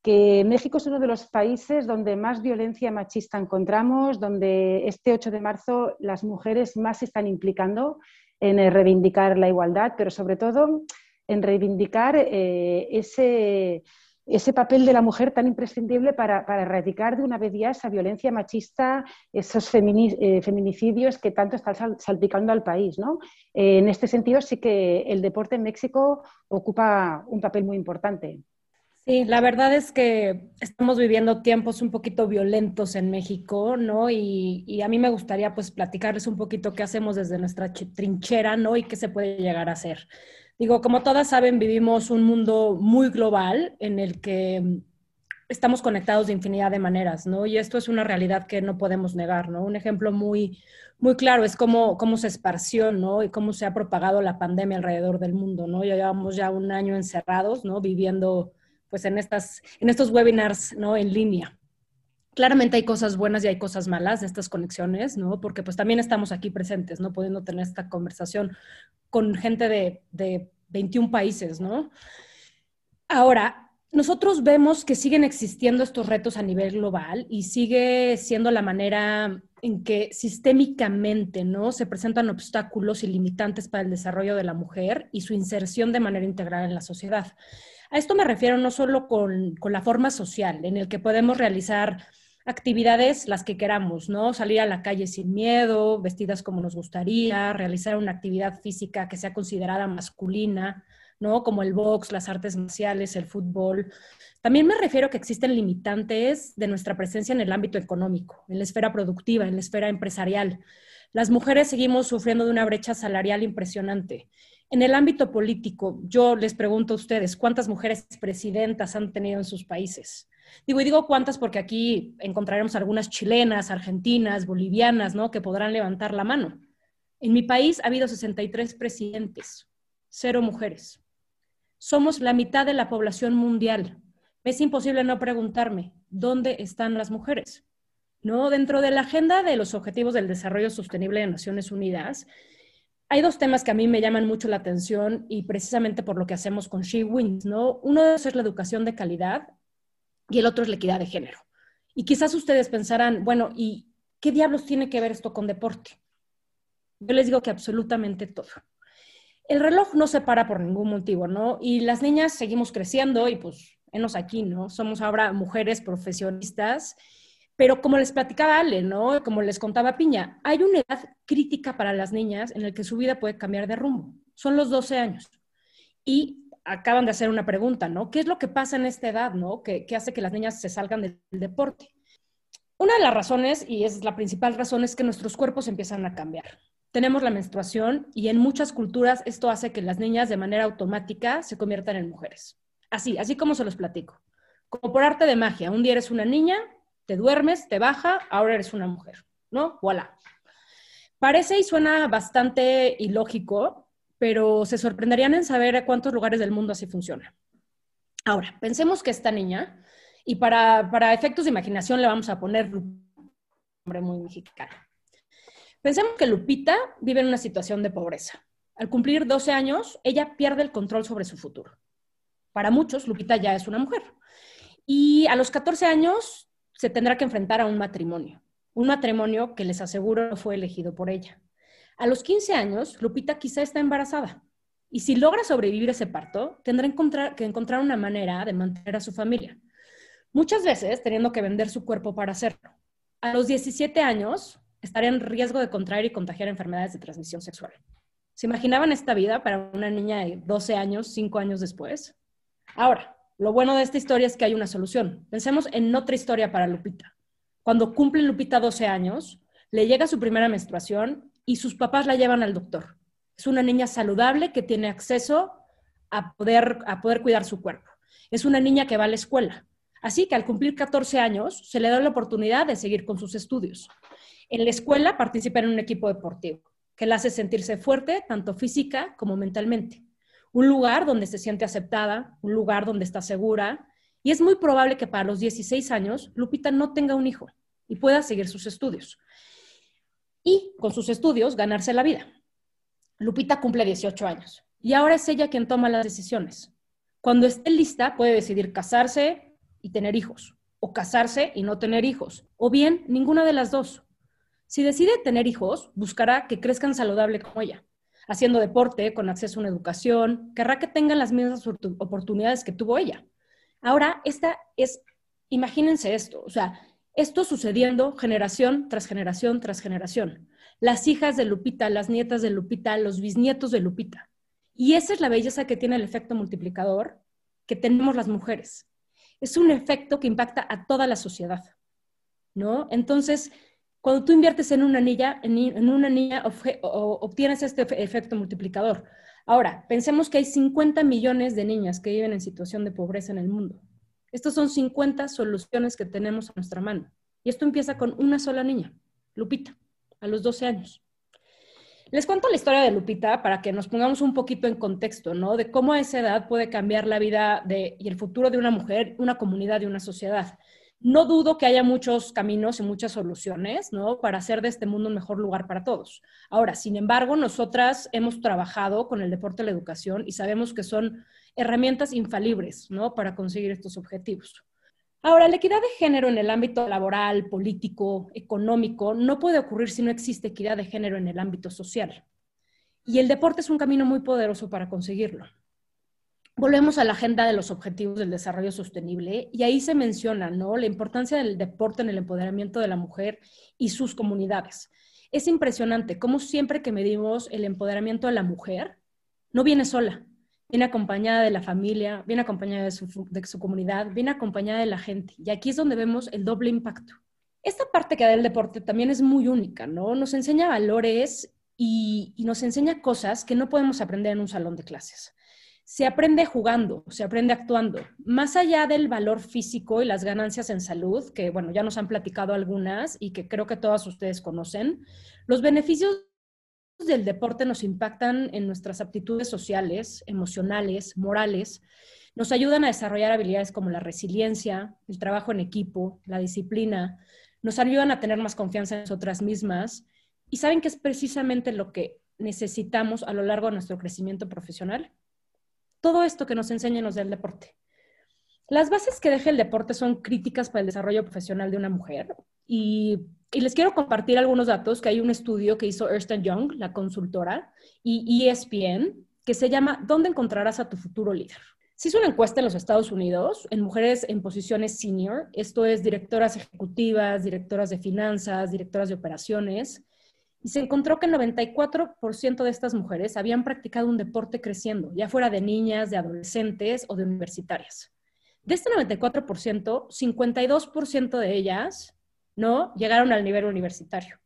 que México es uno de los países donde más violencia machista encontramos, donde este 8 de marzo las mujeres más se están implicando en eh, reivindicar la igualdad, pero sobre todo en reivindicar eh, ese, ese, papel de la mujer tan imprescindible para, para, erradicar de una vez ya esa violencia machista, esos eh, feminicidios que tanto están sal, salpicando al país. ¿no? Eh, en este sentido sí que el deporte en México ocupa un papel muy importante. Sí, la verdad es que estamos viviendo tiempos un poquito violentos en México, ¿no? Y, y, a mí me gustaría pues platicarles un poquito qué hacemos desde nuestra trinchera, ¿no? Y qué se puede llegar a hacer. Digo, como todas saben, vivimos un mundo muy global en el que estamos conectados de infinidad de maneras, ¿no? Y esto es una realidad que no podemos negar, ¿no? Un ejemplo muy, muy claro es cómo, cómo se esparció, ¿no? Y cómo se ha propagado la pandemia alrededor del mundo, ¿no? Ya llevamos ya un año encerrados, ¿no? Viviendo pues en, estas, en estos webinars ¿no? en línea. Claramente hay cosas buenas y hay cosas malas de estas conexiones, ¿no? Porque pues también estamos aquí presentes, ¿no? Pudiendo tener esta conversación con gente de, de 21 países, ¿no? Ahora, nosotros vemos que siguen existiendo estos retos a nivel global y sigue siendo la manera en que sistémicamente ¿no? se presentan obstáculos y limitantes para el desarrollo de la mujer y su inserción de manera integral en la sociedad. A esto me refiero no solo con, con la forma social, en el que podemos realizar actividades las que queramos, ¿no? Salir a la calle sin miedo, vestidas como nos gustaría, realizar una actividad física que sea considerada masculina, ¿no? Como el box, las artes marciales, el fútbol. También me refiero que existen limitantes de nuestra presencia en el ámbito económico, en la esfera productiva, en la esfera empresarial. Las mujeres seguimos sufriendo de una brecha salarial impresionante en el ámbito político, yo les pregunto a ustedes, ¿cuántas mujeres presidentas han tenido en sus países? Digo, y digo cuántas porque aquí encontraremos algunas chilenas, argentinas, bolivianas, ¿no? Que podrán levantar la mano. En mi país ha habido 63 presidentes, cero mujeres. Somos la mitad de la población mundial. Es imposible no preguntarme, ¿dónde están las mujeres? ¿No? Dentro de la agenda de los Objetivos del Desarrollo Sostenible de Naciones Unidas, hay dos temas que a mí me llaman mucho la atención y precisamente por lo que hacemos con She Wins, ¿no? Uno de esos es la educación de calidad y el otro es la equidad de género. Y quizás ustedes pensarán, bueno, ¿y qué diablos tiene que ver esto con deporte? Yo les digo que absolutamente todo. El reloj no se para por ningún motivo, ¿no? Y las niñas seguimos creciendo y pues, enos aquí, ¿no? Somos ahora mujeres profesionistas pero como les platicaba Ale, ¿no? Como les contaba Piña, hay una edad crítica para las niñas en la que su vida puede cambiar de rumbo. Son los 12 años. Y acaban de hacer una pregunta, ¿no? ¿Qué es lo que pasa en esta edad, ¿no? Que, hace que las niñas se salgan del deporte. Una de las razones, y es la principal razón, es que nuestros cuerpos empiezan a cambiar. Tenemos la menstruación y en muchas culturas esto hace que las niñas de manera automática se conviertan en mujeres. Así, así como se los platico. Como por arte de magia, un día eres una niña, te duermes, te baja, ahora eres una mujer, ¿no? Voilà. Parece y suena bastante ilógico, pero se sorprenderían en saber a cuántos lugares del mundo así funciona. Ahora, pensemos que esta niña, y para, para efectos de imaginación le vamos a poner un nombre muy mexicano. Pensemos que Lupita vive en una situación de pobreza. Al cumplir 12 años, ella pierde el control sobre su futuro. Para muchos, Lupita ya es una mujer. Y a los 14 años se tendrá que enfrentar a un matrimonio, un matrimonio que les aseguro fue elegido por ella. A los 15 años, Lupita quizá está embarazada y si logra sobrevivir ese parto, tendrá que encontrar una manera de mantener a su familia. muchas veces teniendo que vender su cuerpo para hacerlo. A los 17 años estaría en riesgo de contraer y contagiar enfermedades de transmisión sexual. ¿Se imaginaban esta vida para una niña de 12 años, 5 años después? Ahora, lo bueno de esta historia es que hay una solución. Pensemos en otra historia para Lupita. Cuando cumple Lupita 12 años, le llega su primera menstruación y sus papás la llevan al doctor. Es una niña saludable que tiene acceso a poder, a poder cuidar su cuerpo. Es una niña que va a la escuela. Así que al cumplir 14 años, se le da la oportunidad de seguir con sus estudios. En la escuela participa en un equipo deportivo que la hace sentirse fuerte, tanto física como mentalmente. Un lugar donde se siente aceptada, un lugar donde está segura. Y es muy probable que para los 16 años Lupita no tenga un hijo y pueda seguir sus estudios. Y con sus estudios ganarse la vida. Lupita cumple 18 años y ahora es ella quien toma las decisiones. Cuando esté lista puede decidir casarse y tener hijos, o casarse y no tener hijos, o bien ninguna de las dos. Si decide tener hijos, buscará que crezcan saludable como ella, haciendo deporte, con acceso a una educación, querrá que tengan las mismas oportunidades que tuvo ella. Ahora, esta es, imagínense esto, o sea, esto sucediendo generación tras generación tras generación. Las hijas de Lupita, las nietas de Lupita, los bisnietos de Lupita. Y esa es la belleza que tiene el efecto multiplicador que tenemos las mujeres. Es un efecto que impacta a toda la sociedad, ¿no? Entonces, cuando tú inviertes en una niña, en, una niña obtienes este efecto multiplicador. Ahora, pensemos que hay 50 millones de niñas que viven en situación de pobreza en el mundo. Estas son 50 soluciones que tenemos a nuestra mano. Y esto empieza con una sola niña, Lupita, a los 12 años. Les cuento la historia de Lupita para que nos pongamos un poquito en contexto, ¿no? De cómo a esa edad puede cambiar la vida y el futuro de una mujer, una comunidad y una sociedad. No dudo que haya muchos caminos y muchas soluciones, ¿no? Para hacer de este mundo un mejor lugar para todos. Ahora, sin embargo, nosotras hemos trabajado con el deporte y la educación y sabemos que son herramientas infalibles, ¿no? Para conseguir estos objetivos. Ahora, la equidad de género en el ámbito laboral, político, económico, no puede ocurrir si no existe equidad de género en el ámbito social. Y el deporte es un camino muy poderoso para conseguirlo. Volvemos a la agenda de los objetivos del desarrollo sostenible y ahí se menciona ¿no? la importancia del deporte en el empoderamiento de la mujer y sus comunidades. Es impresionante cómo siempre que medimos el empoderamiento de la mujer, no viene sola, viene acompañada de la familia, viene acompañada de su, comunidad, viene acompañada de la gente. Y aquí es donde vemos el doble impacto. Esta parte que da el deporte también es muy única, ¿no? Nos enseña valores y, y nos enseña cosas que no podemos aprender en un salón de clases se aprende jugando, se aprende actuando. Más allá del valor físico y las ganancias en salud, que bueno, ya nos han platicado algunas y que creo que todas ustedes conocen, los beneficios del deporte nos impactan en nuestras aptitudes sociales, emocionales, morales, nos ayudan a desarrollar habilidades como la resiliencia, el trabajo en equipo, la disciplina, nos ayudan a tener más confianza en nosotras mismas y saben que es precisamente lo que necesitamos a lo largo de nuestro crecimiento profesional. Todo esto que nos enseña nos da el deporte. Las bases que deja el deporte son críticas para el desarrollo profesional de una mujer y y les quiero compartir algunos datos, que hay un estudio que hizo Ernst Young, la consultora, y ESPN, que se llama ¿Dónde encontrarás a tu futuro líder? Se hizo una encuesta en los Estados Unidos en mujeres en posiciones senior, esto es directoras ejecutivas, directoras de finanzas, directoras de operaciones, y se encontró que el 94% de estas mujeres habían practicado un deporte creciendo, ya fuera de niñas, de adolescentes o de universitarias. De este 94%, 52% de ellas ¿no? Llegaron al nivel universitario.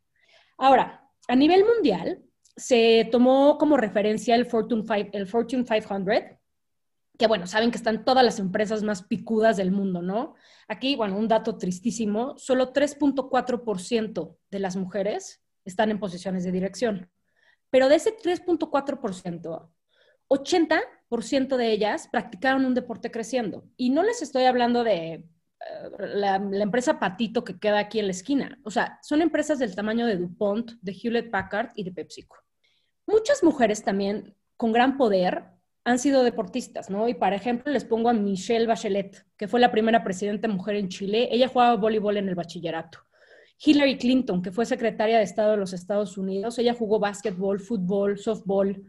Ahora, a nivel mundial, se tomó como referencia el Fortune, el Fortune 500, que bueno, saben que están todas las empresas más picudas del mundo, ¿no? Aquí, bueno, un dato tristísimo, solo 3.4% de las mujeres están en posiciones de dirección. Pero de ese 3.4%, 80% de ellas practicaron un deporte creciendo. Y no les estoy hablando de la, empresa Patito que queda aquí en la esquina. O sea, son empresas del tamaño de DuPont, de Hewlett Packard y de PepsiCo. Muchas mujeres también con gran poder han sido deportistas, ¿no? Y para ejemplo les pongo a Michelle Bachelet, que fue la primera presidenta mujer en Chile. Ella jugaba voleibol en el bachillerato. Hillary Clinton, que fue secretaria de Estado de los Estados Unidos, ella jugó básquetbol, fútbol, softball.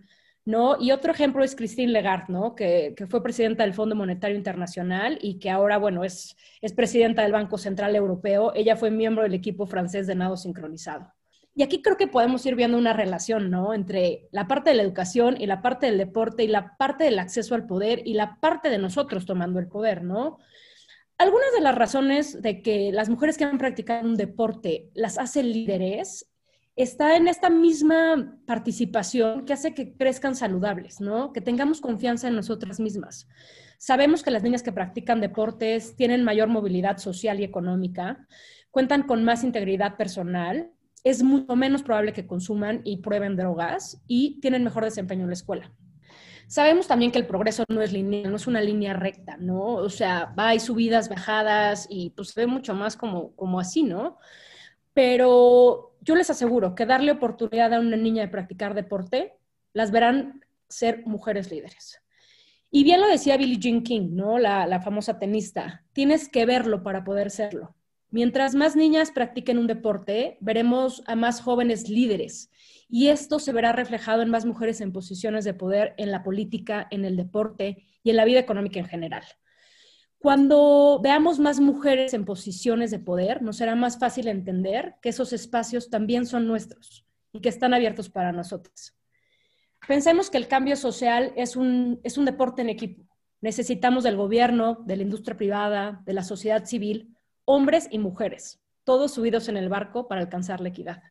¿no? Y otro ejemplo es Christine Lagarde, ¿no? Que, fue presidenta del Fondo Monetario Internacional y que ahora, bueno, es, es presidenta del Banco Central Europeo. Ella fue miembro del equipo francés de nado sincronizado. Y aquí creo que podemos ir viendo una relación, ¿no? Entre la parte de la educación y la parte del deporte y la parte del acceso al poder y la parte de nosotros tomando el poder, ¿no? Algunas de las razones de que las mujeres que han practicado un deporte las hacen líderes está en esta misma participación que hace que crezcan saludables, ¿no? Que tengamos confianza en nosotras mismas. Sabemos que las niñas que practican deportes tienen mayor movilidad social y económica, cuentan con más integridad personal, es mucho menos probable que consuman y prueben drogas y tienen mejor desempeño en la escuela. Sabemos también que el progreso no es lineal, no es una línea recta, ¿no? O sea, va, hay subidas, bajadas y pues se ve mucho más como, como así, ¿no? Pero yo les aseguro que darle oportunidad a una niña de practicar deporte, las verán ser mujeres líderes. Y bien lo decía Billie Jean King, ¿no? La, la famosa tenista. Tienes que verlo para poder serlo. Mientras más niñas practiquen un deporte, veremos a más jóvenes líderes. Y esto se verá reflejado en más mujeres en posiciones de poder en la política, en el deporte y en la vida económica en general. Cuando veamos más mujeres en posiciones de poder, nos será más fácil entender que esos espacios también son nuestros y que están abiertos para nosotros. Pensemos que el cambio social es un, es un deporte en equipo. Necesitamos del gobierno, de la industria privada, de la sociedad civil, hombres y mujeres, todos subidos en el barco para alcanzar la equidad.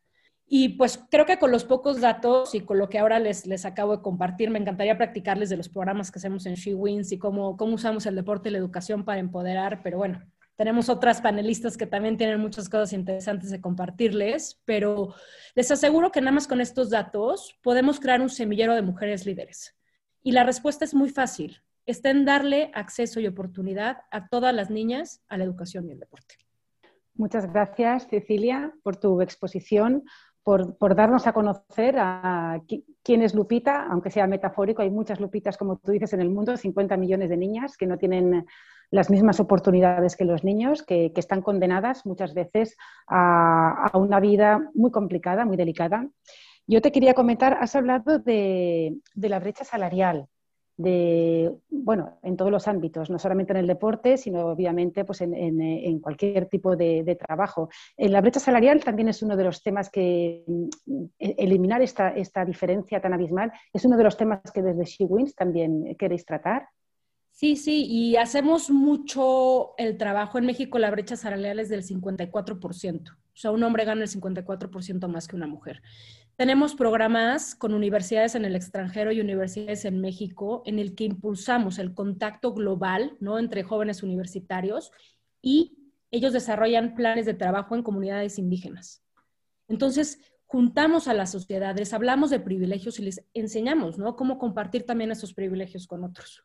Y pues creo que con los pocos datos y con lo que ahora les, les acabo de compartir, me encantaría practicarles de los programas que hacemos en She Wins y cómo, cómo usamos el deporte y la educación para empoderar, pero bueno, tenemos otras panelistas que también tienen muchas cosas interesantes de compartirles, pero les aseguro que nada más con estos datos podemos crear un semillero de mujeres líderes. Y la respuesta es muy fácil, está en darle acceso y oportunidad a todas las niñas a la educación y el deporte. Muchas gracias, Cecilia, por tu exposición por, darnos a conocer quién es Lupita, aunque sea metafórico, hay muchas Lupitas, como tú dices, en el mundo, 50 millones de niñas que no tienen las mismas oportunidades que los niños, que, están condenadas muchas veces a, una vida muy complicada, muy delicada. Yo te quería comentar, has hablado de la brecha salarial de, bueno, en todos los ámbitos, no solamente en el deporte, sino obviamente pues en, cualquier tipo de, trabajo. En la brecha salarial también es uno de los temas que mm, eliminar esta, esta diferencia tan abismal es uno de los temas que desde SheWins también queréis tratar. Sí, sí, y hacemos mucho el trabajo en México, la brecha salarial es del 54%. O sea, un hombre gana el 54% más que una mujer. Tenemos programas con universidades en el extranjero y universidades en México en el que impulsamos el contacto global ¿no? entre jóvenes universitarios y ellos desarrollan planes de trabajo en comunidades indígenas. Entonces, juntamos a las sociedades, hablamos de privilegios y les enseñamos ¿no? cómo compartir también esos privilegios con otros.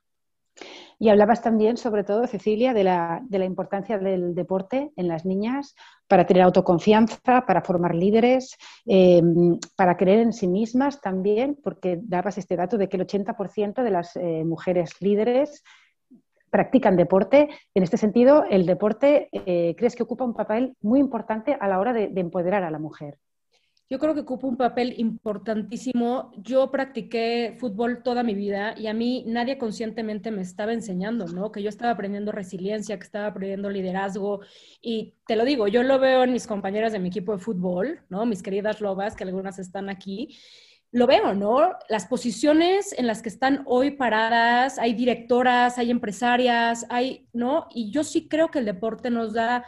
Y hablabas también, sobre todo, Cecilia, de la, importancia del deporte en las niñas para tener autoconfianza, para formar líderes, em, para creer en sí mismas también, porque dabas este dato de que el 80% de las eh, mujeres líderes practican deporte. En este sentido, el deporte, eh, ¿crees que ocupa un papel muy importante a la hora de empoderar a la mujer? Yo creo que ocupa un papel importantísimo. Yo practiqué fútbol toda mi vida y a mí nadie conscientemente me estaba enseñando, ¿no? Que yo estaba aprendiendo resiliencia, que estaba aprendiendo liderazgo. Y te lo digo, yo lo veo en mis compañeras de mi equipo de fútbol, ¿no? Mis queridas lobas, que algunas están aquí. Lo veo, ¿no? Las posiciones en las que están hoy paradas, hay directoras, hay empresarias, hay, ¿no? Y yo sí creo que el deporte nos da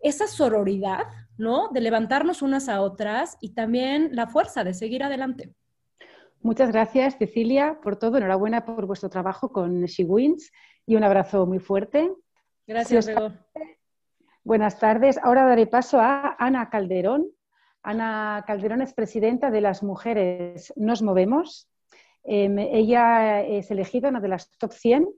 esa sororidad, ¿no? De levantarnos unas a otras y también la fuerza de seguir adelante. Muchas gracias, Cecilia, por todo. Enhorabuena por vuestro trabajo con She Wins y un abrazo muy fuerte. Gracias. Buenas tardes. Ahora daré paso a Ana Calderón. Ana Calderón es presidenta de las Mujeres Nos Movemos. Em, ella es elegida una de las top 100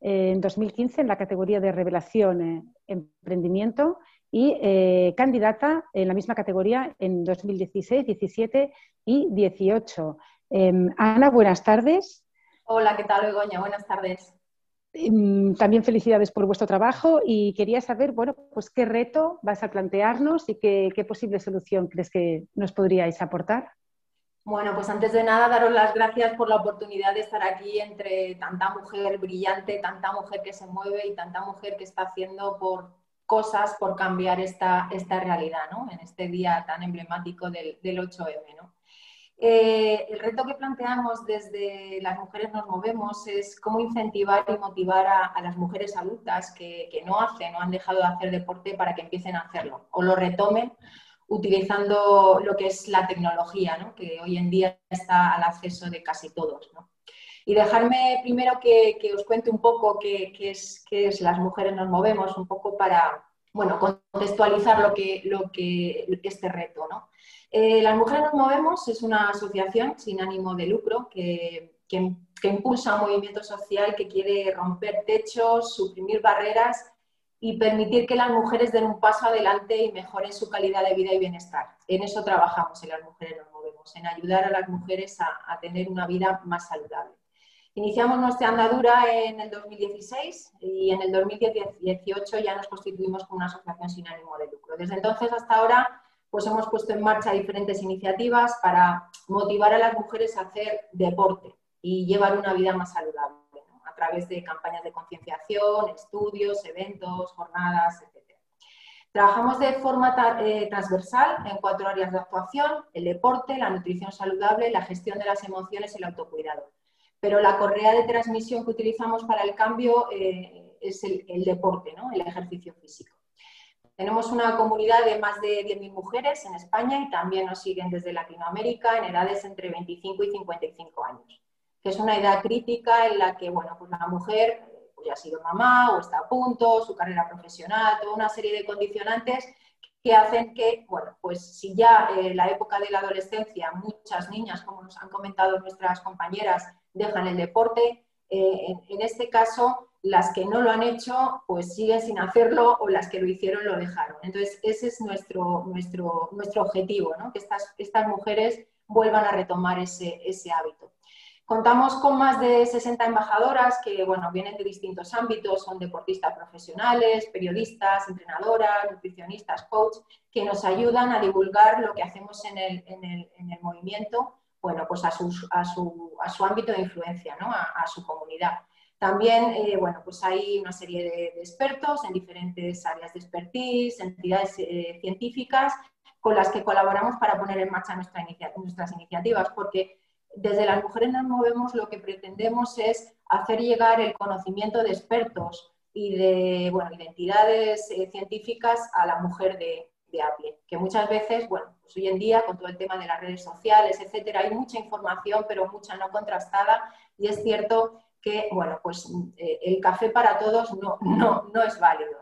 eh, en 2015 en la categoría de revelación eh, emprendimiento y eh, candidata en la misma categoría en 2016, 17 y 18. Em, Ana, buenas tardes. Hola, ¿qué tal, Begoña? Buenas tardes. Em, también felicidades por vuestro trabajo y quería saber, bueno, pues qué reto vas a plantearnos y qué, posible solución crees que nos podríais aportar. Bueno, pues antes de nada, daros las gracias por la oportunidad de estar aquí entre tanta mujer brillante, tanta mujer que se mueve y tanta mujer que está haciendo por cosas por cambiar esta, esta realidad, ¿no? En este día tan emblemático del, 8M, ¿no? Eh, el reto que planteamos desde Las Mujeres Nos Movemos es cómo incentivar y motivar a, las mujeres adultas que, que, no hacen o han dejado de hacer deporte para que empiecen a hacerlo o lo retomen utilizando lo que es la tecnología, ¿no? que hoy en día está al acceso de casi todos. ¿no? Y dejarme primero que, que, os cuente un poco qué, es, qué es Las Mujeres Nos Movemos, un poco para bueno, contextualizar lo que, lo que este reto. ¿no? Eh, las Mujeres Nos Movemos es una asociación sin ánimo de lucro que, que, que impulsa un movimiento social que quiere romper techos, suprimir barreras y permitir que las mujeres den un paso adelante y mejoren su calidad de vida y bienestar. En eso trabajamos en las mujeres nos movemos, en ayudar a las mujeres a, tener una vida más saludable. Iniciamos nuestra andadura en el 2016 y en el 2018 ya nos constituimos como una asociación sin ánimo de lucro. Desde entonces hasta ahora pues hemos puesto en marcha diferentes iniciativas para motivar a las mujeres a hacer deporte y llevar una vida más saludable a través de campañas de concienciación, estudios, eventos, jornadas, etc. Trabajamos de forma eh, transversal en cuatro áreas de actuación, el deporte, la nutrición saludable, la gestión de las emociones y el autocuidado. Pero la correa de transmisión que utilizamos para el cambio eh, es el, deporte, ¿no? el ejercicio físico. Tenemos una comunidad de más de 10.000 mujeres en España y también nos siguen desde Latinoamérica en edades entre 25 y 55 años que es una edad crítica en la que, bueno, pues la mujer pues ya ha sido mamá o está a punto, su carrera profesional, toda una serie de condicionantes que hacen que, bueno, pues si ya en la época de la adolescencia muchas niñas, como nos han comentado nuestras compañeras, dejan el deporte, eh, en, este caso las que no lo han hecho pues siguen sin hacerlo o las que lo hicieron lo dejaron. Entonces ese es nuestro, nuestro, nuestro objetivo, ¿no? que estas, estas mujeres vuelvan a retomar ese, ese hábito. Contamos con más de 60 embajadoras que bueno, vienen de distintos ámbitos, son deportistas profesionales, periodistas, entrenadoras, nutricionistas, coach, que nos ayudan a divulgar lo que hacemos en el, en el, en el movimiento, bueno, pues a, a, su, a, su, ámbito de influencia, ¿no? a, su comunidad. También, eh, bueno, pues hay una serie de, expertos en diferentes áreas de expertise, entidades eh, científicas con las que colaboramos para poner en marcha nuestra nuestras iniciativas, porque desde las mujeres nos movemos, lo que pretendemos es hacer llegar el conocimiento de expertos y de bueno, identidades eh, científicas a la mujer de, de a pie, que muchas veces, bueno, pues hoy en día con todo el tema de las redes sociales, etcétera, hay mucha información, pero mucha no contrastada y es cierto que, bueno, pues eh, el café para todos no, no, no es válido.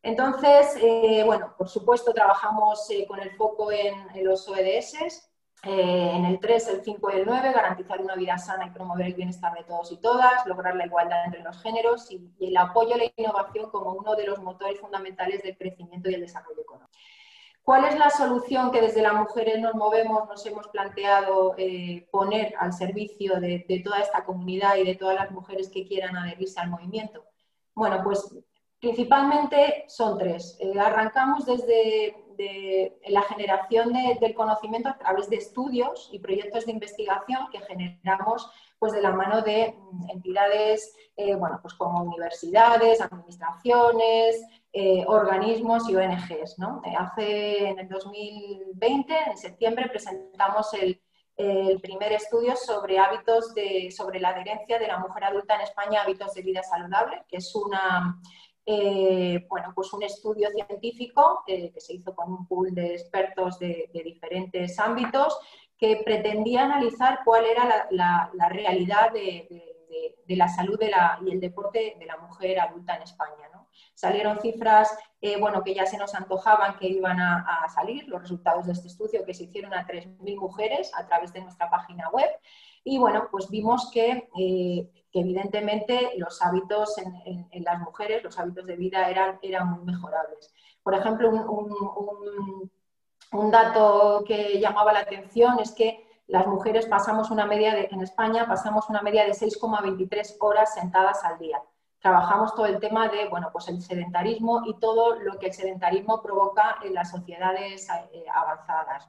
Entonces, eh, bueno, por supuesto trabajamos con el foco en, en los ODS, eh, en el 3, el 5 y el 9, garantizar una vida sana y promover el bienestar de todos y todas, lograr la igualdad entre los géneros y, el apoyo a la innovación como uno de los motores fundamentales del crecimiento y el desarrollo económico. ¿Cuál es la solución que desde las mujeres nos movemos, nos hemos planteado eh, poner al servicio de, toda esta comunidad y de todas las mujeres que quieran adherirse al movimiento? Bueno, pues principalmente son tres. Eh, arrancamos desde de la generación del conocimiento a través de estudios y proyectos de investigación que generamos pues, de la mano de mm, entidades eh, bueno, pues como universidades, administraciones, eh, organismos y ONGs. Eh, hace en el 2020, en septiembre, presentamos el, el primer estudio sobre hábitos de, sobre la adherencia de la mujer adulta en España a hábitos de vida saludable, que es una, eh, bueno, pues un estudio científico eh, que se hizo con un pool de expertos de, diferentes ámbitos que pretendía analizar cuál era la, realidad de, la salud y el deporte de la mujer adulta en España. Salieron cifras eh, bueno, que ya se nos antojaban que iban a, salir, los resultados de este estudio que se hicieron a 3.000 mujeres a través de nuestra página web. Y bueno, pues vimos que que evidentemente los hábitos en, las mujeres, los hábitos de vida eran, eran muy mejorables. Por ejemplo, un, dato que llamaba la atención es que las mujeres pasamos una media de, en España pasamos una media de 6,23 horas sentadas al día. Trabajamos todo el tema de bueno, pues el sedentarismo y todo lo que el sedentarismo provoca en las sociedades eh, avanzadas.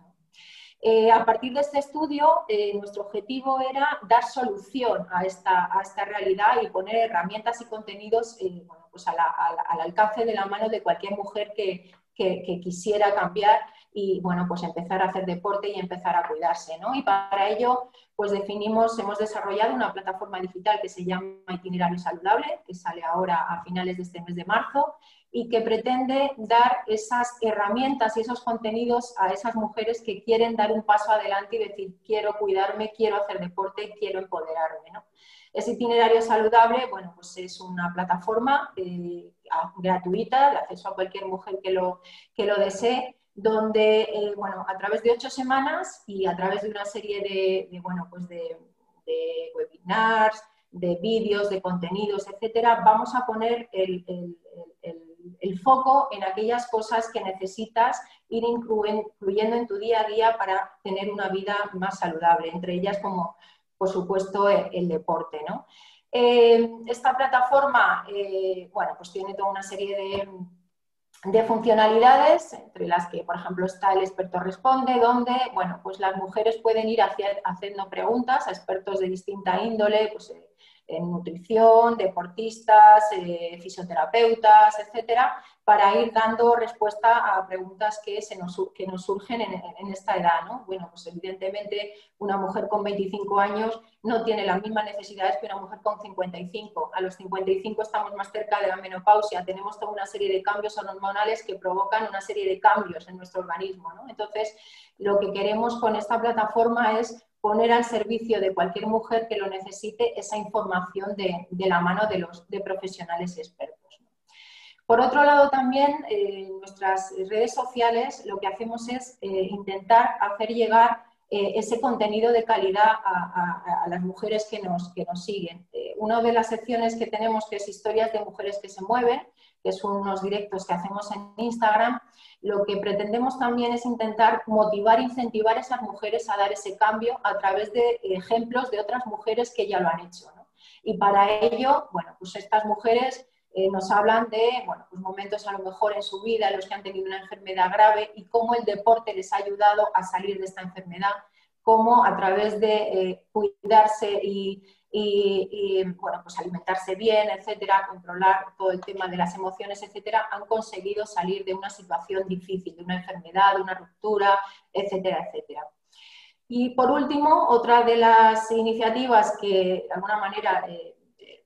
Eh, a partir de este estudio, eh, nuestro objetivo era dar solución a esta, a esta realidad y poner herramientas y contenidos bueno, pues al alcance de la mano de cualquier mujer que, que, quisiera cambiar y bueno, pues empezar a hacer deporte y empezar a cuidarse, ¿no? Y para ello, pues definimos, hemos desarrollado una plataforma digital que se llama Itinerario Saludable, que sale ahora a finales de este mes de marzo y que pretende dar esas herramientas y esos contenidos a esas mujeres que quieren dar un paso adelante y decir, quiero cuidarme, quiero hacer deporte, quiero empoderarme, ¿no? Ese itinerario saludable, bueno, pues es una plataforma eh, gratuita, de acceso a cualquier mujer que lo, que lo desee, donde, eh, bueno, a través de ocho semanas y a través de una serie de, bueno, pues de, webinars, de vídeos, de contenidos, etcétera, vamos a poner el, el, foco en aquellas cosas que necesitas ir incluyendo en tu día a día para tener una vida más saludable, entre ellas como por supuesto, el, deporte. ¿no? Eh, esta plataforma, eh, bueno, pues tiene toda una serie de, funcionalidades, entre las que, por ejemplo, está el experto responde, donde, bueno, pues las mujeres pueden ir haciendo preguntas a expertos de distinta índole, pues, eh, en nutrición, deportistas, eh, fisioterapeutas, etcétera, para ir dando respuesta a preguntas que, se nos, que nos surgen en, esta edad. ¿no? Bueno, pues evidentemente una mujer con 25 años no tiene las mismas necesidades que una mujer con 55. A los 55 estamos más cerca de la menopausia, tenemos toda una serie de cambios hormonales que provocan una serie de cambios en nuestro organismo. ¿no? Entonces, lo que queremos con esta plataforma es poner al servicio de cualquier mujer que lo necesite esa información de, la mano de los de profesionales expertos. Por otro lado, también eh, en nuestras redes sociales lo que hacemos es eh, intentar hacer llegar eh, ese contenido de calidad a, las mujeres que nos, que nos siguen. una de las secciones que tenemos, que es historias de mujeres que se mueven, que son unos directos que hacemos en Instagram, lo que pretendemos también es intentar motivar incentivar a esas mujeres a dar ese cambio a través de ejemplos de otras mujeres que ya lo han hecho. Y para ello, bueno, pues estas mujeres eh, nos hablan de bueno, pues momentos a lo mejor en su vida en los que han tenido una enfermedad grave y cómo el deporte les ha ayudado a salir de esta enfermedad, cómo a través de eh, cuidarse y y, bueno, pues alimentarse bien, etcétera, controlar todo el tema de las emociones, etcétera, han conseguido salir de una situación difícil, de una enfermedad, de una ruptura, etcétera, etcétera. Y por último, otra de las iniciativas que de alguna manera eh,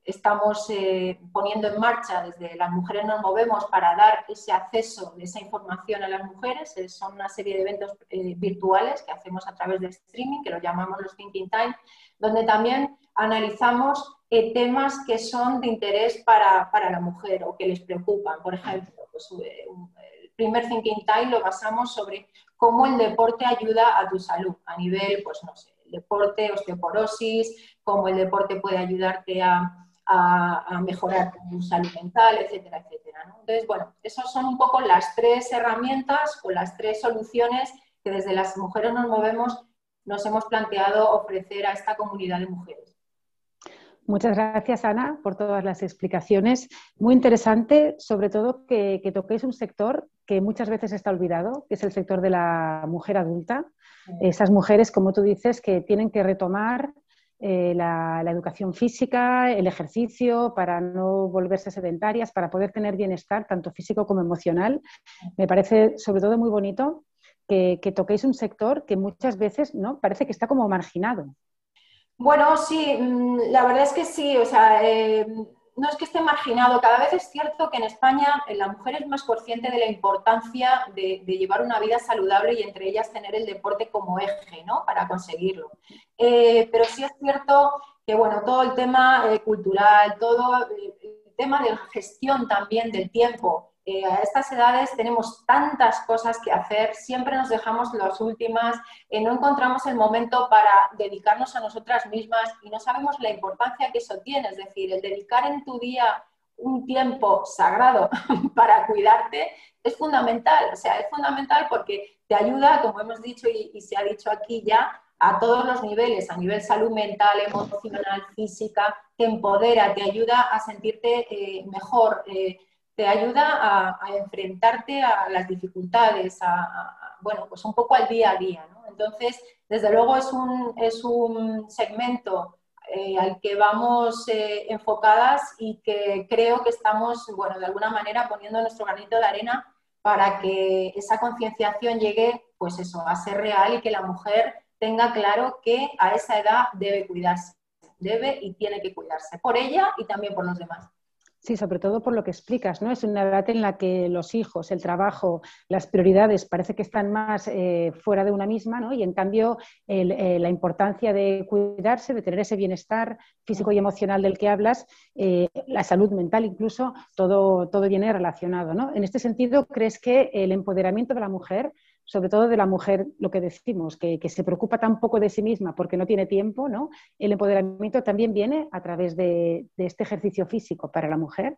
estamos eh, poniendo en marcha desde Las Mujeres Nos Movemos para dar ese acceso de esa información a las mujeres eh, son una serie de eventos virtuales que hacemos a través de streaming, que lo llamamos los Thinking Time, donde también analizamos eh, temas que son de interés para, la mujer o que les preocupan. Por ejemplo, pues, eh, el primer Thinking Time lo basamos sobre cómo el deporte ayuda a tu salud a nivel, pues no sé, deporte, osteoporosis, cómo el deporte puede ayudarte a, mejorar tu salud mental, etcétera, etcétera. Entonces, bueno, esas son un poco las tres herramientas o las tres soluciones que desde las mujeres nos movemos nos hemos planteado ofrecer a esta comunidad de mujeres. Muchas gracias, Ana, por todas las explicaciones. Muy interesante, sobre todo que, toquéis un sector que muchas veces está olvidado, que es el sector de la mujer adulta. Esas mujeres, como tú dices, que tienen que retomar eh, la, educación física, el ejercicio, para no volverse sedentarias, para poder tener bienestar, tanto físico como emocional. Me parece, sobre todo, muy bonito que, que toquéis un sector que muchas veces ¿no? parece que está como marginado. Bueno, sí, mm, la verdad es que sí, o sea, eh, no es que esté marginado, cada vez es cierto que en España eh, la mujer es más consciente de la importancia de, llevar una vida saludable y entre ellas tener el deporte como eje, ¿no? Para conseguirlo. Eh, pero sí es cierto que, bueno, todo el tema cultural, todo el tema de la gestión también del tiempo, eh, a estas edades tenemos tantas cosas que hacer, siempre nos dejamos las últimas, eh, no encontramos el momento para dedicarnos a nosotras mismas y no sabemos la importancia que eso tiene. Es decir, el dedicar en tu día un tiempo sagrado para cuidarte es fundamental. O sea, es fundamental porque te ayuda, como hemos dicho y, se ha dicho aquí ya, a todos los niveles, a nivel salud mental, emocional, física, te empodera, te ayuda a sentirte eh, mejor te ayuda a, enfrentarte a las dificultades, a, bueno, pues un poco al día a día. Entonces, desde luego es un, es un segmento eh, al que vamos eh, enfocadas y que creo que estamos, bueno, de alguna manera poniendo nuestro granito de arena para que esa concienciación llegue, pues eso, a ser real y que la mujer tenga claro que a esa edad debe cuidarse, debe y tiene que cuidarse por ella y también por los demás. Sí, sobre todo por lo que explicas, ¿no? Es una edad en la que los hijos, el trabajo, las prioridades parece que están más eh, fuera de una misma, ¿no? Y en cambio eh, la importancia de cuidarse, de tener ese bienestar físico y emocional del que hablas, eh, la salud mental incluso, todo, todo viene relacionado, ¿no? En este sentido, ¿crees que el empoderamiento de la mujer sobre todo de la mujer, lo que decimos, que, se preocupa tan poco de sí misma porque no tiene tiempo, ¿no? El empoderamiento también viene a través de, este ejercicio físico para la mujer.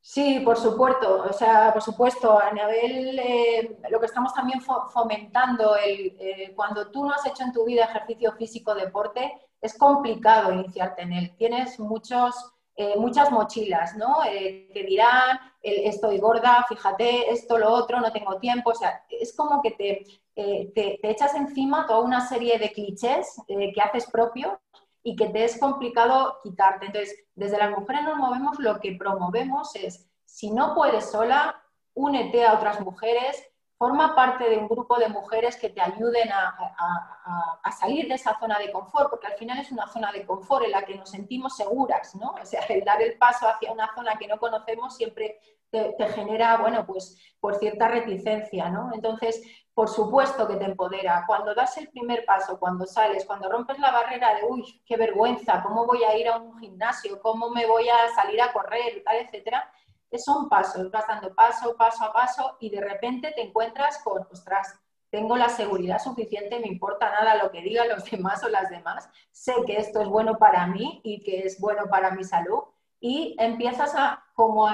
Sí, por supuesto, o sea, por supuesto, a nivel, eh, lo que estamos también fomentando, el, eh, cuando tú no has hecho en tu vida ejercicio físico, deporte, es complicado iniciarte en él. Tienes muchos eh, muchas mochilas, ¿no? Eh, que dirán, estoy gorda, fíjate, esto, lo otro, no tengo tiempo. O sea, es como que te, eh, te, echas encima toda una serie de clichés que haces propio y que te es complicado quitarte. Entonces, desde las mujeres nos movemos, lo que promovemos es, si no puedes sola, únete a otras mujeres, forma parte de un grupo de mujeres que te ayuden a, salir de esa zona de confort, porque al final es una zona de confort en la que nos sentimos seguras, ¿no? O sea, el dar el paso hacia una zona que no conocemos siempre te, genera, bueno, pues por cierta reticencia, ¿no? Entonces, por supuesto que te empodera. Cuando das el primer paso, cuando sales, cuando rompes la barrera de, uy, qué vergüenza, ¿cómo voy a ir a un gimnasio? ¿Cómo me voy a salir a correr? Tal, etcétera son pasos, vas dando paso, paso a paso y de repente te encuentras con, ostras, tengo la seguridad suficiente, me importa nada lo que digan los demás o las demás, sé que esto es bueno para mí y que es bueno para mi salud y empiezas a como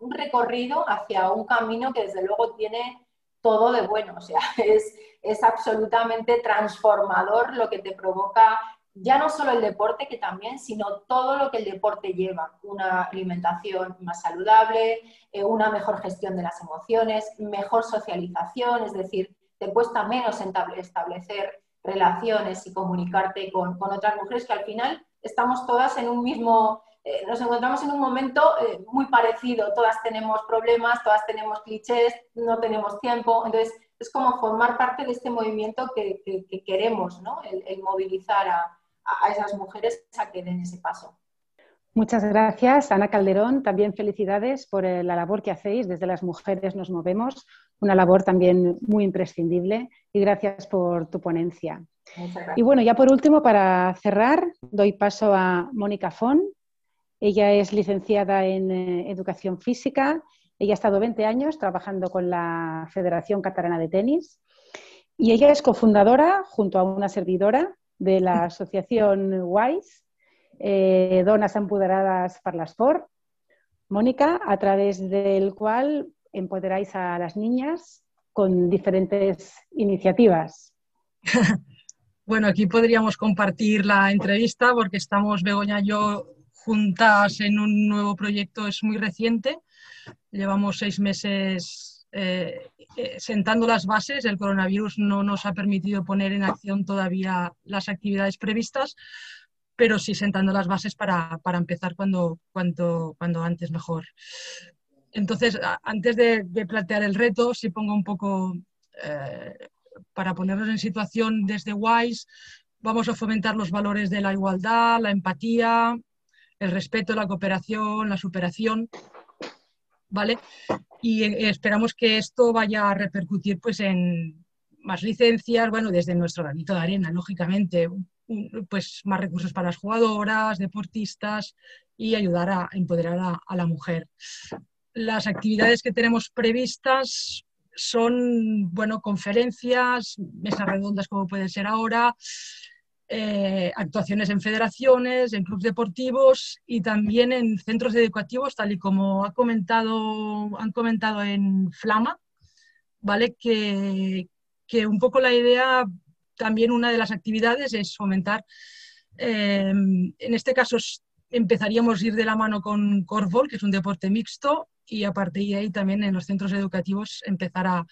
un recorrido hacia un camino que desde luego tiene todo de bueno, o sea, es, es absolutamente transformador lo que te provoca ya no solo el deporte, que también, sino todo lo que el deporte lleva. Una alimentación más saludable, eh, una mejor gestión de las emociones, mejor socialización, es decir, te cuesta menos establecer relaciones y comunicarte con, otras mujeres que al final estamos todas en un mismo, eh, nos encontramos en un momento eh, muy parecido, todas tenemos problemas, todas tenemos clichés, no tenemos tiempo, entonces es como formar parte de este movimiento que, queremos, ¿no? el movilizar a, a esas mujeres a que den ese paso. Muchas gracias, Ana Calderón. También felicidades por eh, la labor que hacéis. Desde las mujeres nos movemos, una labor también muy imprescindible. Y gracias por tu ponencia. Y bueno, ya por último, para cerrar, doy paso a Mónica Fon. Ella es licenciada en eh, Educación Física. Ella ha estado 20 años trabajando con la Federación Catalana de Tenis. Y ella es cofundadora, junto a una servidora, de la asociación WISE, eh, Donas Empoderadas para las Sport, Mónica, a través del cual empoderáis a las niñas con diferentes iniciativas. Bueno, aquí podríamos compartir la entrevista porque estamos, Begoña y yo, juntas en un nuevo proyecto, es muy reciente. Llevamos seis meses eh, eh, sentando las bases. El coronavirus no nos ha permitido poner en acción todavía las actividades previstas, pero sí sentando las bases para, empezar cuando, cuando, cuando antes mejor. Entonces, antes de, plantear el reto, si pongo un poco, eh, para ponernos en situación desde WISE, vamos a fomentar los valores de la igualdad, la empatía, el respeto, la cooperación, la superación, ¿vale? Y eh, esperamos que esto vaya a repercutir pues, en más licencias, bueno, desde nuestro granito de arena, lógicamente, pues más recursos para las jugadoras, deportistas y ayudar a empoderar a, la mujer. Las actividades que tenemos previstas son, bueno, conferencias, mesas redondas como puede ser ahora, eh, actuaciones en federaciones, en clubes deportivos y también en centros educativos, tal y como ha comentado, han comentado en Flama, ¿vale? Que, que un poco la idea, también una de las actividades es fomentar, eh, en este caso empezaríamos a ir de la mano con Corfball, que es un deporte mixto, y a partir de ahí también en los centros educativos empezar a,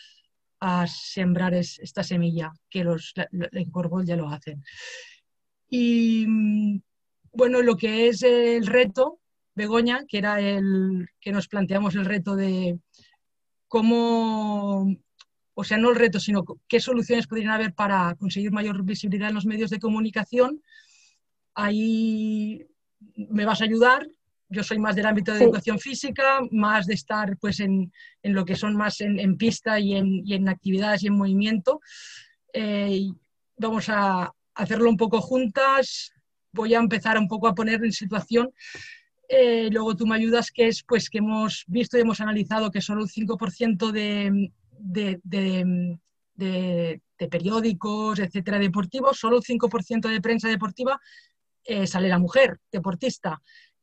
sembrar esta semilla, que los en Corbol ya lo hacen. Y mm, bueno, lo que es el reto, Begoña, que era el que nos planteamos el reto de cómo, o sea, no el reto, sino qué soluciones podrían haber para conseguir mayor visibilidad en los medios de comunicación. Ahí me vas a ayudar yo soy más del ámbito de educación física, más de estar pues, en, en lo que son más en, pista y en, y en, actividades y en movimiento. Eh, vamos a hacerlo un poco juntas. Voy a empezar un poco a poner en situación. Eh, luego tú me ayudas, que es pues que hemos visto y hemos analizado que solo un 5% de, de, de, periódicos, etcétera, deportivos, solo un 5% de prensa deportiva eh, sale la mujer deportista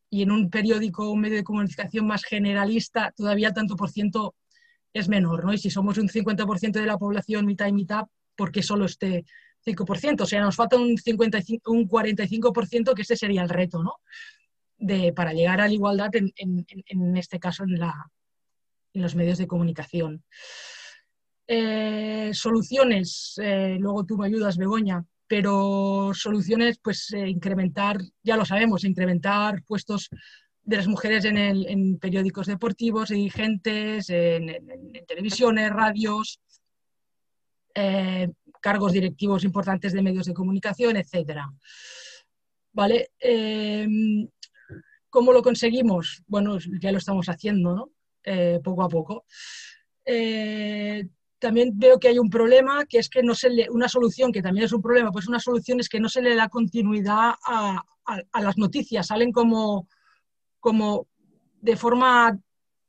y en un periódico, un medio de comunicación más generalista, todavía tanto por ciento es menor, ¿no? Y si somos un 50% de la población mitad y mitad, ¿por qué solo este 5%? O sea, nos falta un, 55, un 45% que ese sería el reto, ¿no? De, para llegar a la igualdad, en, en, este caso, en, la, en, los medios de comunicación. Eh, soluciones, eh, luego tú me ayudas, Begoña pero soluciones, pues eh, incrementar, ya lo sabemos, incrementar puestos de las mujeres en, el, en periódicos deportivos, dirigentes, en, televisiones, radios, cargos directivos importantes de medios de comunicación, etc. ¿Vale? Eh, ¿Cómo lo conseguimos? Bueno, ya lo estamos haciendo, ¿no? poco a poco también veo que hay un problema, que es que no se le, una solución, que también es un problema, pues una solución es que no se le da continuidad a, a, las noticias, salen como, como de forma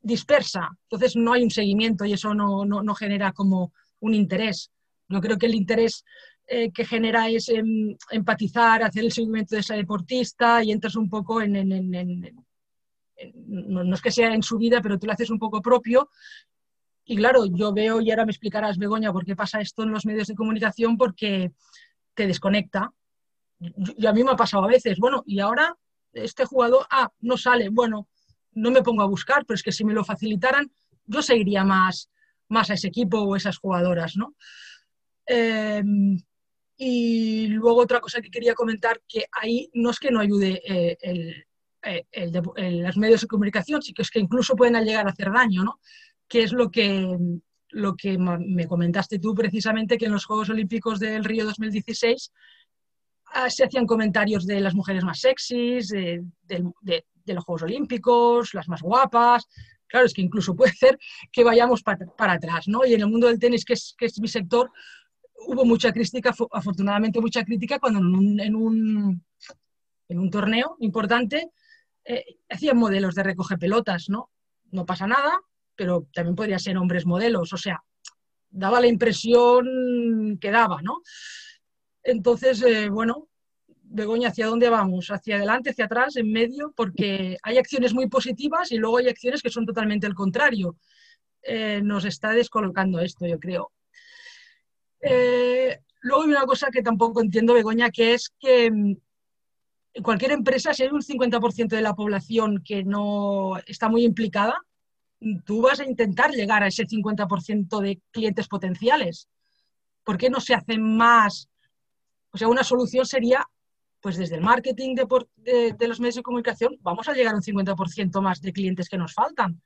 dispersa, entonces no hay un seguimiento y eso no, no, no genera como un interés. Yo creo que el interés eh, que genera es em, empatizar, hacer el seguimiento de ese deportista y entras un poco en, no, es que sea en su vida, pero tú lo haces un poco propio y claro, yo veo, y ahora me explicarás, Begoña, por qué pasa esto en los medios de comunicación, porque te desconecta. Y a mí me ha pasado a veces, bueno, y ahora este jugador, ah, no sale, bueno, no me pongo a buscar, pero es que si me lo facilitaran, yo seguiría más, más a ese equipo o esas jugadoras, ¿no? Eh, y luego otra cosa que quería comentar, que ahí no es que no ayude eh, eh, los medios de comunicación, sí que es que incluso pueden llegar a hacer daño, ¿no? que es lo que, lo que me comentaste tú precisamente, que en los Juegos Olímpicos del Río 2016 ah, se hacían comentarios de las mujeres más sexys, de, los Juegos Olímpicos, las más guapas. Claro, es que incluso puede ser que vayamos para, atrás, ¿no? Y en el mundo del tenis, que es, que es mi sector, hubo mucha crítica, afortunadamente mucha crítica, cuando en un, en un, en un torneo importante eh, hacían modelos de recoger pelotas, ¿no? No pasa nada, pero también podría ser hombres modelos, o sea, daba la impresión que daba, ¿no? Entonces, eh, bueno, Begoña, ¿hacia dónde vamos? ¿Hacia adelante, hacia atrás, en medio? Porque hay acciones muy positivas y luego hay acciones que son totalmente el contrario. Eh, nos está descolocando esto, yo creo. Eh, luego hay una cosa que tampoco entiendo, Begoña, que es que en mm, cualquier empresa, si hay un 50% de la población que no está muy implicada, tú vas a intentar llegar a ese 50% de clientes potenciales. ¿Por qué no se hace más? O sea, una solución sería, pues desde el marketing de, de, los medios de comunicación, vamos a llegar a un 50% más de clientes que nos faltan.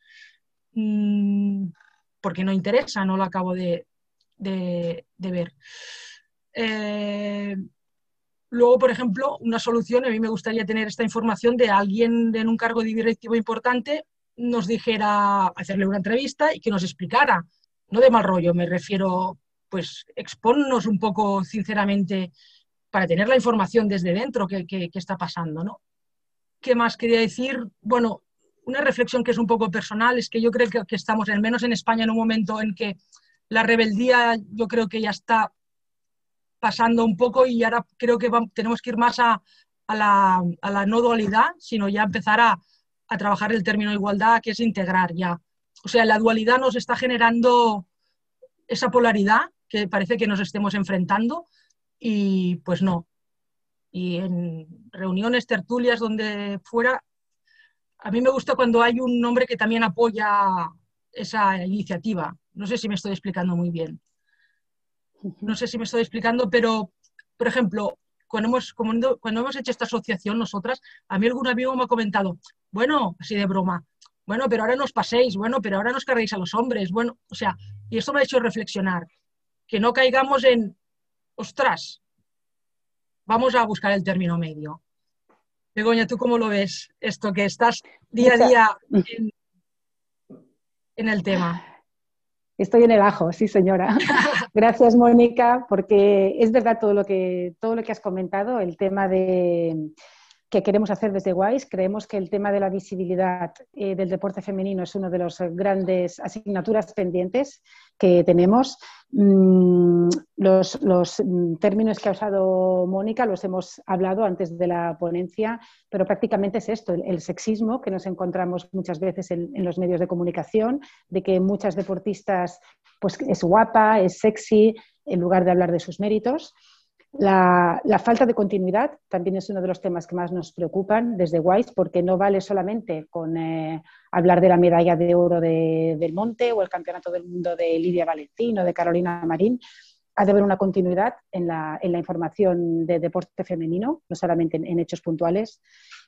Mm, porque no interesa, no lo acabo de, de ver. Eh, luego, por ejemplo, una solución, a mí me gustaría tener esta información de alguien en un cargo directivo importante nos dijera, hacerle una entrevista y que nos explicara, no de mal rollo, me refiero, pues exponnos un poco sinceramente para tener la información desde dentro que, que, está pasando, ¿no? ¿Qué más quería decir? Bueno, una reflexión que es un poco personal es que yo creo que, que estamos, al menos en España, en un momento en que la rebeldía yo creo que ya está pasando un poco y ahora creo que vamos, tenemos que ir más a, la, no dualidad, sino ya empezar a, a trabajar el término igualdad, que es integrar ya. O sea, la dualidad nos está generando esa polaridad que parece que nos estemos enfrentando y pues no. Y en reuniones, tertulias, donde fuera, a mí me gusta cuando hay un hombre que también apoya esa iniciativa. No sé si me estoy explicando muy bien. No sé si me estoy explicando, pero, por ejemplo, cuando hemos, cuando, hemos hecho esta asociación nosotras, a mí algún amigo me ha comentado, bueno, así de broma, bueno, pero ahora nos paséis, bueno, pero ahora nos carguéis a los hombres, bueno, o sea, y esto me ha hecho reflexionar, que no caigamos en, ostras, vamos a buscar el término medio. Begoña, ¿tú cómo lo ves esto que estás día a día en, en el tema? Estoy en el ajo, sí, señora. Gracias, Mónica, porque es verdad todo lo que, todo lo que has comentado, el tema de que queremos hacer desde WISE. Creemos que el tema de la visibilidad eh, del deporte femenino es una de las grandes asignaturas pendientes que tenemos. Mm, los, mm, términos que ha usado Mónica los hemos hablado antes de la ponencia, pero prácticamente es esto, el, sexismo que nos encontramos muchas veces en, en, los medios de comunicación, de que muchas deportistas pues, es guapa, es sexy, en lugar de hablar de sus méritos. La, falta de continuidad también es uno de los temas que más nos preocupan desde WISE, porque no vale solamente con eh, hablar de la medalla de oro de, del Monte o el campeonato del mundo de Lidia Valentín o de Carolina Marín. Ha de haber una continuidad en la, información de deporte femenino, no solamente en hechos puntuales.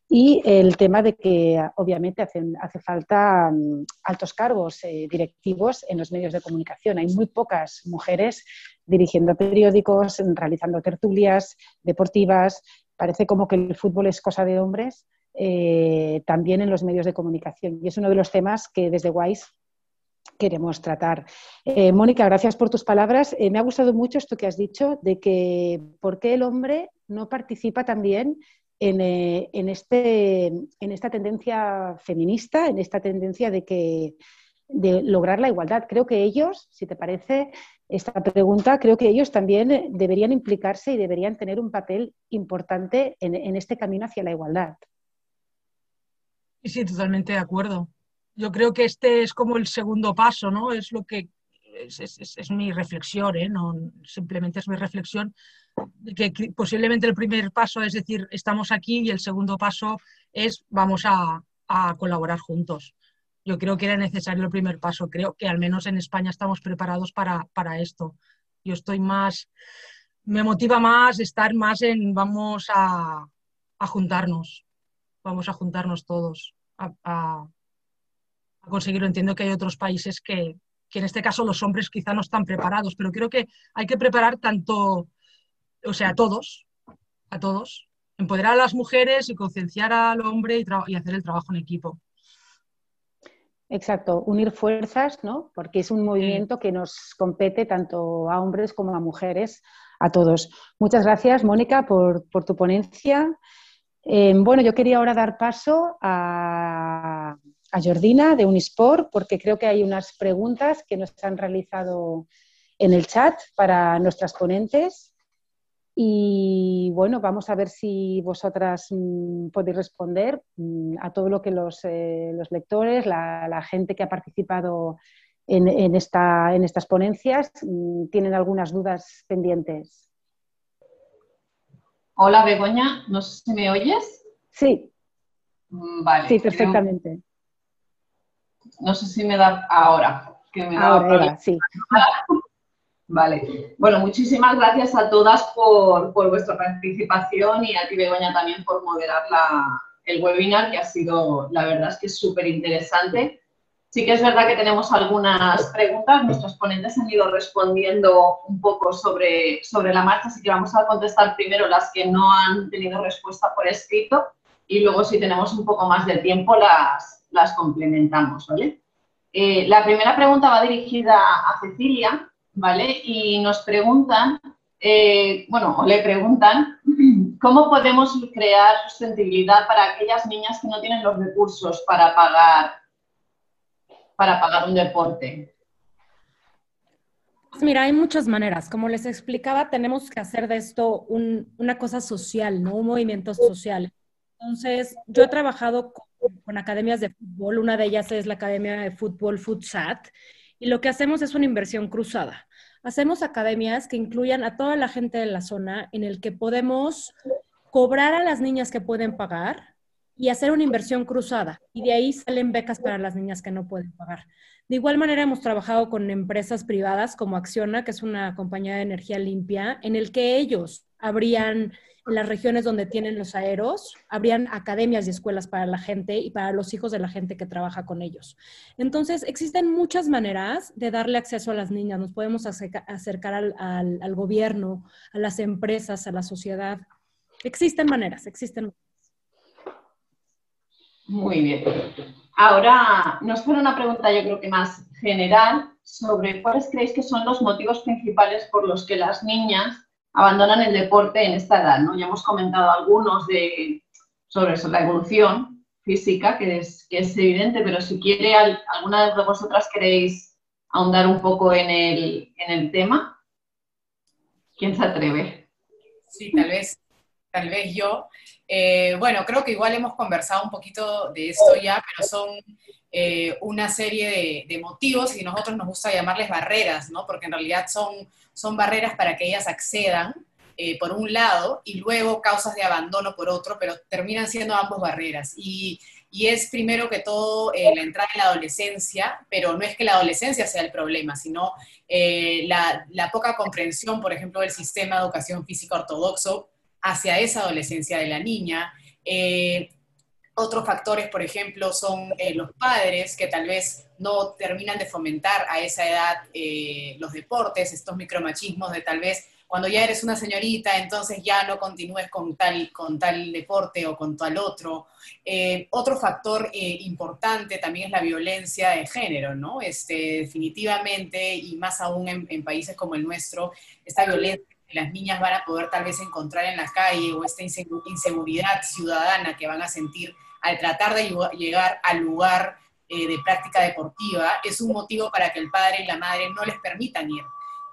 Y el tema de que obviamente hace falta mm, altos cargos eh, directivos en los medios de comunicación. Hay muy pocas mujeres dirigiendo periódicos, realizando tertulias deportivas. Parece como que el fútbol es cosa de hombres, eh, también en los medios de comunicación. Y es uno de los temas que desde WISE queremos tratar. Eh, Mónica, gracias por tus palabras. me ha gustado mucho esto que has dicho de que por qué el hombre no participa también eh, en, este, en esta tendencia feminista, en esta tendencia de, que, de lograr la igualdad. Creo que ellos, si te parece esta pregunta, creo que ellos también deberían implicarse y deberían tener un papel importante en, este camino hacia la igualdad. Sí, sí, totalmente de acuerdo. Yo creo que este es como el segundo paso, ¿no? Es lo que es, es mi reflexión, ¿eh? No, simplemente es mi reflexión que posiblemente el primer paso es decir, estamos aquí y el segundo paso es vamos a, colaborar juntos. Yo creo que era necesario el primer paso. Creo que al menos en España estamos preparados para, esto. Yo estoy más, me motiva más estar más en vamos a, juntarnos, vamos a juntarnos todos a, a, conseguirlo. Entiendo que hay otros países que, que en este caso los hombres quizá no están preparados, pero creo que hay que preparar tanto o sea, a todos, a todos, empoderar a las mujeres y concienciar al hombre y, hacer el trabajo en equipo. Exacto, unir fuerzas, ¿no? Porque es un movimiento que nos compete tanto a hombres como a mujeres, a todos. Muchas gracias, Mónica, por, tu ponencia. Eh, bueno, yo quería ahora dar paso a, a Jordina de Unisport, porque creo que hay unas preguntas que nos han realizado en el chat para nuestras ponentes. Y bueno, vamos a ver si vosotras mm, podéis responder mm, a todo lo que los, eh, lectores, la, gente que ha participado en, esta, en estas ponencias, mm, tienen algunas dudas pendientes. Hola Begoña, no sé si me oyes. Sí. Vale. Sí, perfectamente. No sé si me da ahora. ahora, sí. Vale. Bueno, muchísimas gracias a todas por, vuestra participación y a ti, Begoña, también por moderar el webinar, que ha sido, la verdad es que es súper interesante. Sí que es verdad que tenemos algunas preguntas, nuestros ponentes han ido respondiendo un poco sobre, sobre la marcha, así que vamos a contestar primero las que no han tenido respuesta por escrito y luego si tenemos un poco más de tiempo las, las complementamos, ¿vale? Eh, la primera pregunta va dirigida a Cecilia ¿vale? Y nos preguntan, eh, bueno, o le preguntan, ¿cómo podemos crear sustentabilidad para aquellas niñas que no tienen los recursos para pagar, para pagar un deporte? Pues mira, hay muchas maneras. Como les explicaba, tenemos que hacer de esto una cosa social, ¿no? Un movimiento social. Entonces, yo he trabajado con, con, academias de fútbol. Una de ellas es la Academia de Fútbol FUTSAT. Y lo que hacemos es una inversión cruzada. Hacemos academias que incluyan a toda la gente de la zona en el que podemos cobrar a las niñas que pueden pagar y hacer una inversión cruzada. Y de ahí salen becas para las niñas que no pueden pagar. De igual manera hemos trabajado con empresas privadas como Acciona, que es una compañía de energía limpia, en el que ellos habrían, en las regiones donde tienen los aeros, habrían academias y escuelas para la gente y para los hijos de la gente que trabaja con ellos. Entonces, existen muchas maneras de darle acceso a las niñas. Nos podemos acercar al, gobierno, a las empresas, a la sociedad. Existen maneras, existen. Muy bien. Ahora nos fuera una pregunta yo creo que más general sobre cuáles creéis que son los motivos principales por los que las niñas abandonan el deporte en esta edad. ¿no? Ya hemos comentado algunos de, sobre eso, la evolución física, que es, que es evidente, pero si quiere alguna de vosotras queréis ahondar un poco en el, en el tema, ¿quién se atreve? Sí, tal vez, tal vez yo. Eh, bueno, creo que igual hemos conversado un poquito de esto ya, pero son eh, una serie de, motivos y nosotros nos gusta llamarles barreras, ¿no? Porque en realidad son, son barreras para que ellas accedan, eh, por un lado, y luego causas de abandono por otro, pero terminan siendo ambos barreras. Y, y es primero que todo la entrada en la adolescencia, pero no es que la adolescencia sea el problema, sino la, la poca comprensión, por ejemplo, del sistema de educación física ortodoxo hacia esa adolescencia de la niña. Eh, otros factores, por ejemplo, son eh, los padres que tal vez no terminan de fomentar a esa edad eh, los deportes, estos micromachismos de tal vez cuando ya eres una señorita, entonces ya no continúes con tal, con tal deporte o con tal otro. otro factor importante también es la violencia de género, ¿no? Este, definitivamente, y más aún en, en países como el nuestro, esta violencia las niñas van a poder tal vez encontrar en la calle o esta inseguridad ciudadana que van a sentir al tratar de llegar al lugar eh, de práctica deportiva, es un motivo para que el padre y la madre no les permitan ir.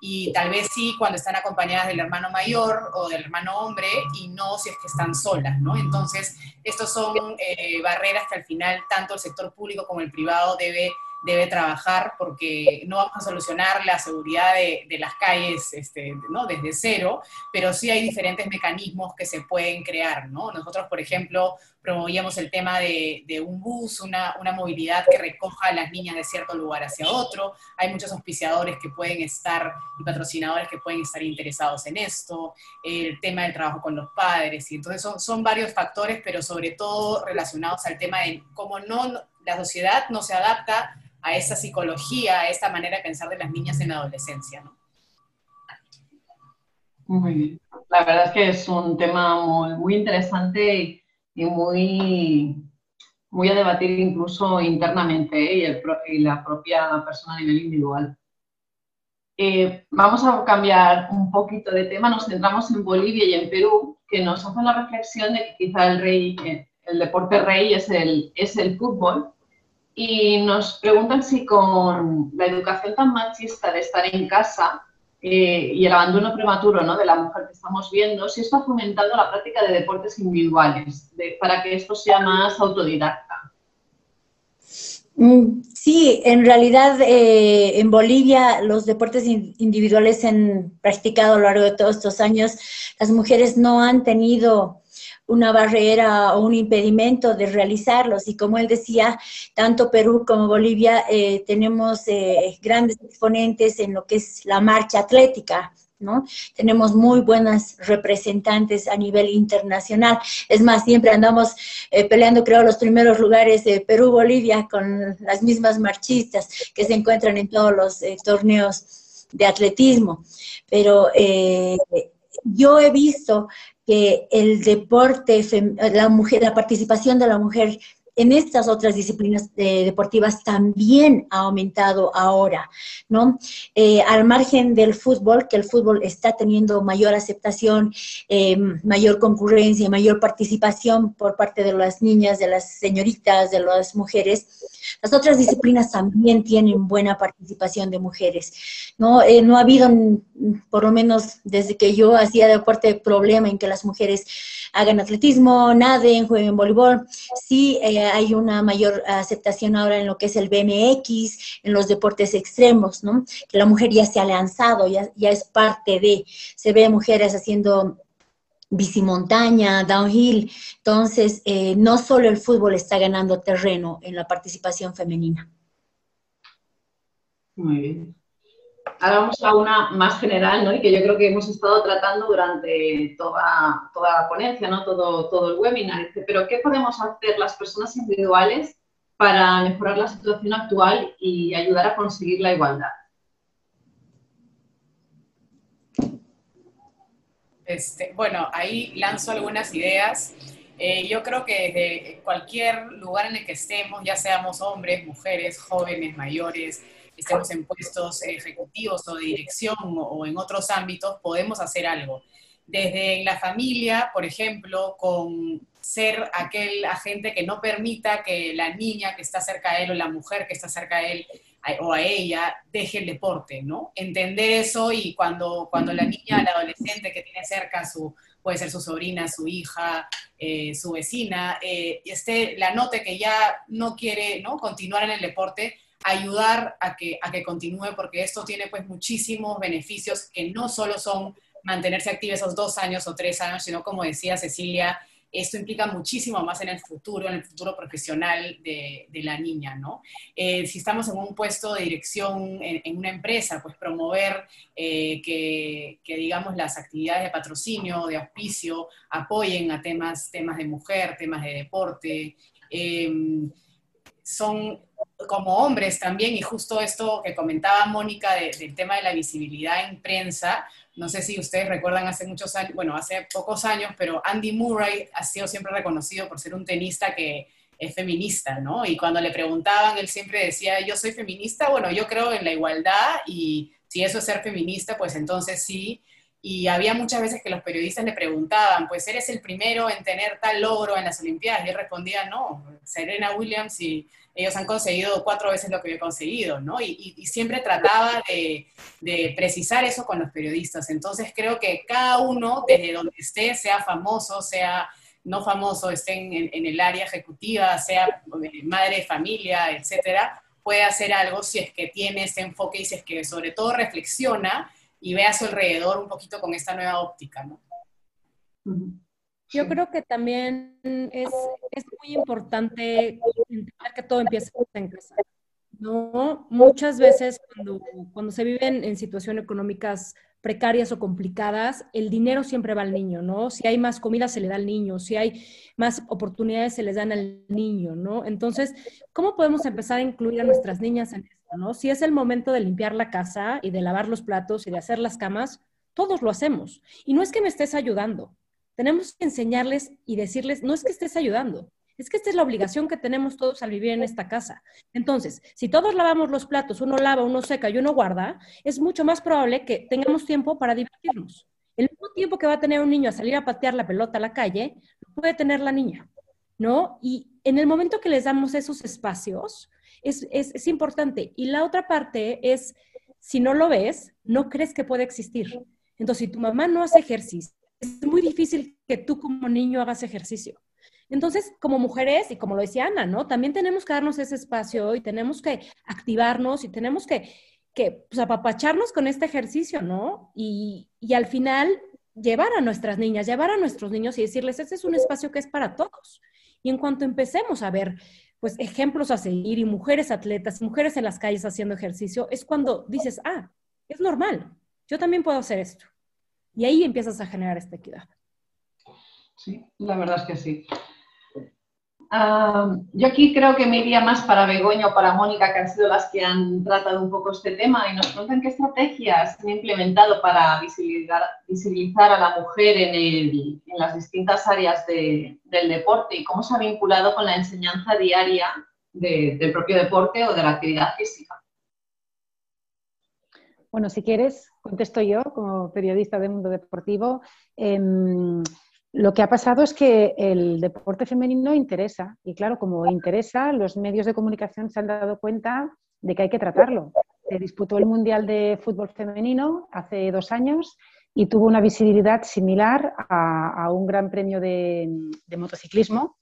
Y tal vez sí cuando están acompañadas del hermano mayor o del hermano hombre y no si es que están solas, ¿no? Entonces, estos son eh, barreras que al final tanto el sector público como el privado debe debe trabajar porque no vamos a solucionar la seguridad de, las calles este, ¿no? desde cero, pero sí hay diferentes mecanismos que se pueden crear. ¿no? Nosotros, por ejemplo, promovíamos el tema de, un bus, una, una, movilidad que recoja a las niñas de cierto lugar hacia otro. Hay muchos auspiciadores que pueden estar y patrocinadores que pueden estar interesados en esto, el tema del trabajo con los padres. Y entonces son, son varios factores, pero sobre todo relacionados al tema de cómo no, la sociedad no se adapta a esa psicología, a esta manera de pensar de las niñas en la adolescencia. ¿no? Muy bien. La verdad es que es un tema muy, interesante y muy, muy a debatir incluso internamente ¿eh? y, la propia persona a nivel individual. Eh, vamos a cambiar un poquito de tema, nos centramos en Bolivia y en Perú, que nos hacen la reflexión de que quizá el rey, el deporte rey es el, es el fútbol, y nos preguntan si con la educación tan machista de estar en casa eh, y el abandono prematuro ¿no? de la mujer que estamos viendo, si está fomentando la práctica de deportes individuales para que esto sea más autodidacta. Mm, sí, en realidad eh, en Bolivia los deportes individuales se han practicado a lo largo de todos estos años. Las mujeres no han tenido una barrera o un impedimento de realizarlos. Y como él decía, tanto Perú como Bolivia eh, tenemos eh, grandes exponentes en lo que es la marcha atlética. ¿No? Tenemos muy buenas representantes a nivel internacional. Es más, siempre andamos eh, peleando, creo, los primeros lugares de Perú, Bolivia, con las mismas marchistas que se encuentran en todos los torneos de atletismo. Pero yo he visto que el deporte, la mujer, la participación de la mujer en estas otras disciplinas eh, deportivas también ha aumentado ahora, ¿no? Eh, al margen del fútbol, que el fútbol está teniendo mayor aceptación, eh, mayor concurrencia, mayor participación por parte de las niñas, de las señoritas, de las mujeres, las otras disciplinas también tienen buena participación de mujeres, ¿no? no ha habido, por lo menos desde que yo hacía deporte, problema en que las mujeres hagan atletismo, naden, jueguen voleibol. Sí eh, hay una mayor aceptación ahora en lo que es el BMX, en los deportes extremos, ¿no? Que la mujer ya se ha lanzado, ya, ya es parte de, se ve mujeres haciendo bicimontaña, downhill. Entonces, eh, no solo el fútbol está ganando terreno en la participación femenina. Muy bien. Ahora vamos a una más general, ¿no? Y que yo creo que hemos estado tratando durante toda, toda la ponencia, ¿no? Todo, todo el webinar. Pero ¿qué podemos hacer las personas individuales para mejorar la situación actual y ayudar a conseguir la igualdad? Este, bueno, ahí lanzo algunas ideas. Eh, yo creo que desde cualquier lugar en el que estemos, ya seamos hombres, mujeres, jóvenes, mayores, estemos en puestos ejecutivos o de dirección o, en otros ámbitos, podemos hacer algo. Desde la familia, por ejemplo, con ser aquel agente que no permita que la niña que está cerca de él o la mujer que está cerca de él o a ella deje el deporte, ¿no? Entender eso y cuando, cuando la niña, la adolescente que tiene cerca su, puede ser su sobrina, su hija, eh, su vecina, eh, esté, la note que ya no quiere ¿no? continuar en el deporte, ayudar a que, a que continúe, porque esto tiene pues muchísimos beneficios que no solo son mantenerse activa esos dos años o tres años, sino como decía Cecilia, esto implica muchísimo más en el futuro, en el futuro profesional de, la niña, ¿no? Eh, si estamos en un puesto de dirección en, una empresa, pues promover eh, que, digamos, las actividades de patrocinio, de auspicio, apoyen a temas, temas de mujer, temas de deporte. Em, son como hombres también, y justo esto que comentaba Mónica del tema de la visibilidad en prensa, no sé si ustedes recuerdan hace muchos años, bueno, hace pocos años, pero Andy Murray ha sido siempre reconocido por ser un tenista que es feminista, ¿no? Y cuando le preguntaban, él siempre decía, yo soy feminista, bueno, yo creo en la igualdad y si eso es ser feminista, pues entonces sí. Y había muchas veces que los periodistas le preguntaban, pues eres el primero en tener tal logro en las Olimpiadas. Y él respondía, no, Serena Williams y ellos han conseguido cuatro veces lo que yo he conseguido, ¿no? Y, siempre trataba de, precisar eso con los periodistas. Entonces creo que cada uno, desde donde esté, sea famoso, sea no famoso, esté en, el área ejecutiva, sea eh, madre de familia, etcétera, puede hacer algo si es que tiene ese enfoque y si es que sobre todo reflexiona y ve a su alrededor un poquito con esta nueva óptica, ¿no? Yo creo que también es, es muy importante entender que todo empieza en casa. ¿no? Muchas veces cuando, cuando se viven en situaciones económicas precarias o complicadas, el dinero siempre va al niño, ¿no? Si hay más comida, se le da al niño, si hay más oportunidades, se les dan al niño, ¿no? Entonces, ¿cómo podemos empezar a incluir a nuestras niñas en esto, ¿no? Si es el momento de limpiar la casa y de lavar los platos y de hacer las camas, todos lo hacemos. Y no es que me estés ayudando, tenemos que enseñarles y decirles, no es que estés ayudando, es que esta es la obligación que tenemos todos al vivir en esta casa. Entonces, si todos lavamos los platos, uno lava, uno seca y uno guarda, es mucho más probable que tengamos tiempo para divertirnos. El mismo tiempo que va a tener un niño a salir a patear la pelota a la calle, puede tener la niña, ¿no? Y en el momento que les damos esos espacios, es, es importante. Y la otra parte es, si no lo ves, no crees que puede existir. Entonces, si tu mamá no hace ejercicio, es muy difícil que tú como niño hagas ejercicio. Entonces, como mujeres, y como lo decía Ana, ¿no? También tenemos que darnos ese espacio y tenemos que activarnos y tenemos que, que pues, apapacharnos con este ejercicio, ¿no? Y, y al final llevar a nuestras niñas, llevar a nuestros niños y decirles, este es un espacio que es para todos. Y en cuanto empecemos a ver, pues, ejemplos a seguir y mujeres atletas, mujeres en las calles haciendo ejercicio, es cuando dices, ah, es normal, yo también puedo hacer esto. Y ahí empiezas a generar esta equidad. Sí, la verdad es que sí. Ah, yo aquí creo que me iría más para Begoña o para Mónica, que han sido las que han tratado un poco este tema y nos cuentan qué estrategias han implementado para visibilizar, visibilizar a la mujer en, las distintas áreas del deporte y cómo se ha vinculado con la enseñanza diaria del propio deporte o de la actividad física. Bueno, si quieres, contesto yo como periodista del mundo deportivo. Em, lo que ha pasado es que el deporte femenino interesa y claro, como interesa, los medios de comunicación se han dado cuenta de que hay que tratarlo. Se disputó el Mundial de Fútbol Femenino hace dos años y tuvo una visibilidad similar a, un gran premio de, motociclismo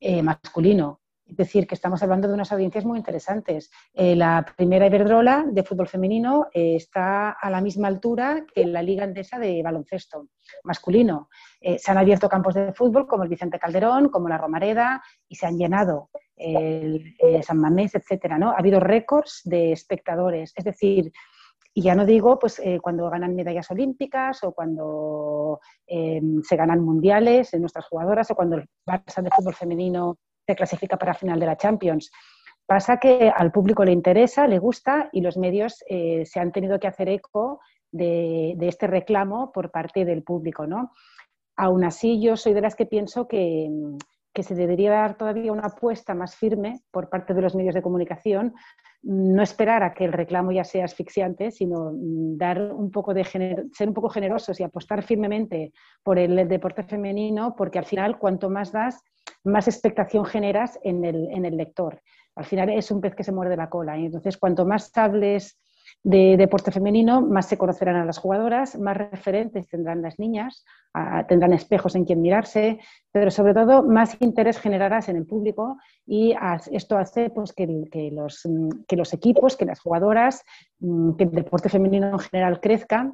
eh, masculino. Es decir, que estamos hablando de unas audiencias muy interesantes. Eh, la primera Iberdrola de fútbol femenino eh, está a la misma altura que la Liga Andesa de baloncesto masculino. Eh, se han abierto campos de fútbol como el Vicente Calderón, como la Romareda, y se han llenado el, San Mamés, etcétera. ¿no? Ha habido récords de espectadores. Es decir, y ya no digo pues, cuando ganan medallas olímpicas o cuando se ganan mundiales en nuestras jugadoras o cuando el Barça de fútbol femenino se clasifica para final de la Champions. Pasa que al público le interesa, le gusta y los medios eh, se han tenido que hacer eco de, este reclamo por parte del público. ¿no? Aún así, yo soy de las que pienso que, que se debería dar todavía una apuesta más firme por parte de los medios de comunicación, no esperar a que el reclamo ya sea asfixiante, sino dar un poco de ser un poco generosos y apostar firmemente por el deporte femenino, porque al final cuanto más das, más expectación generas en el, en el lector. Al final es un pez que se muerde la cola. Y entonces, cuanto más hables de deporte femenino, más se conocerán a las jugadoras, más referentes tendrán las niñas, tendrán espejos en quien mirarse, pero sobre todo más interés generarás en el público y esto hace pues, que, los, que los equipos, que las jugadoras, mm, que el deporte femenino en general crezca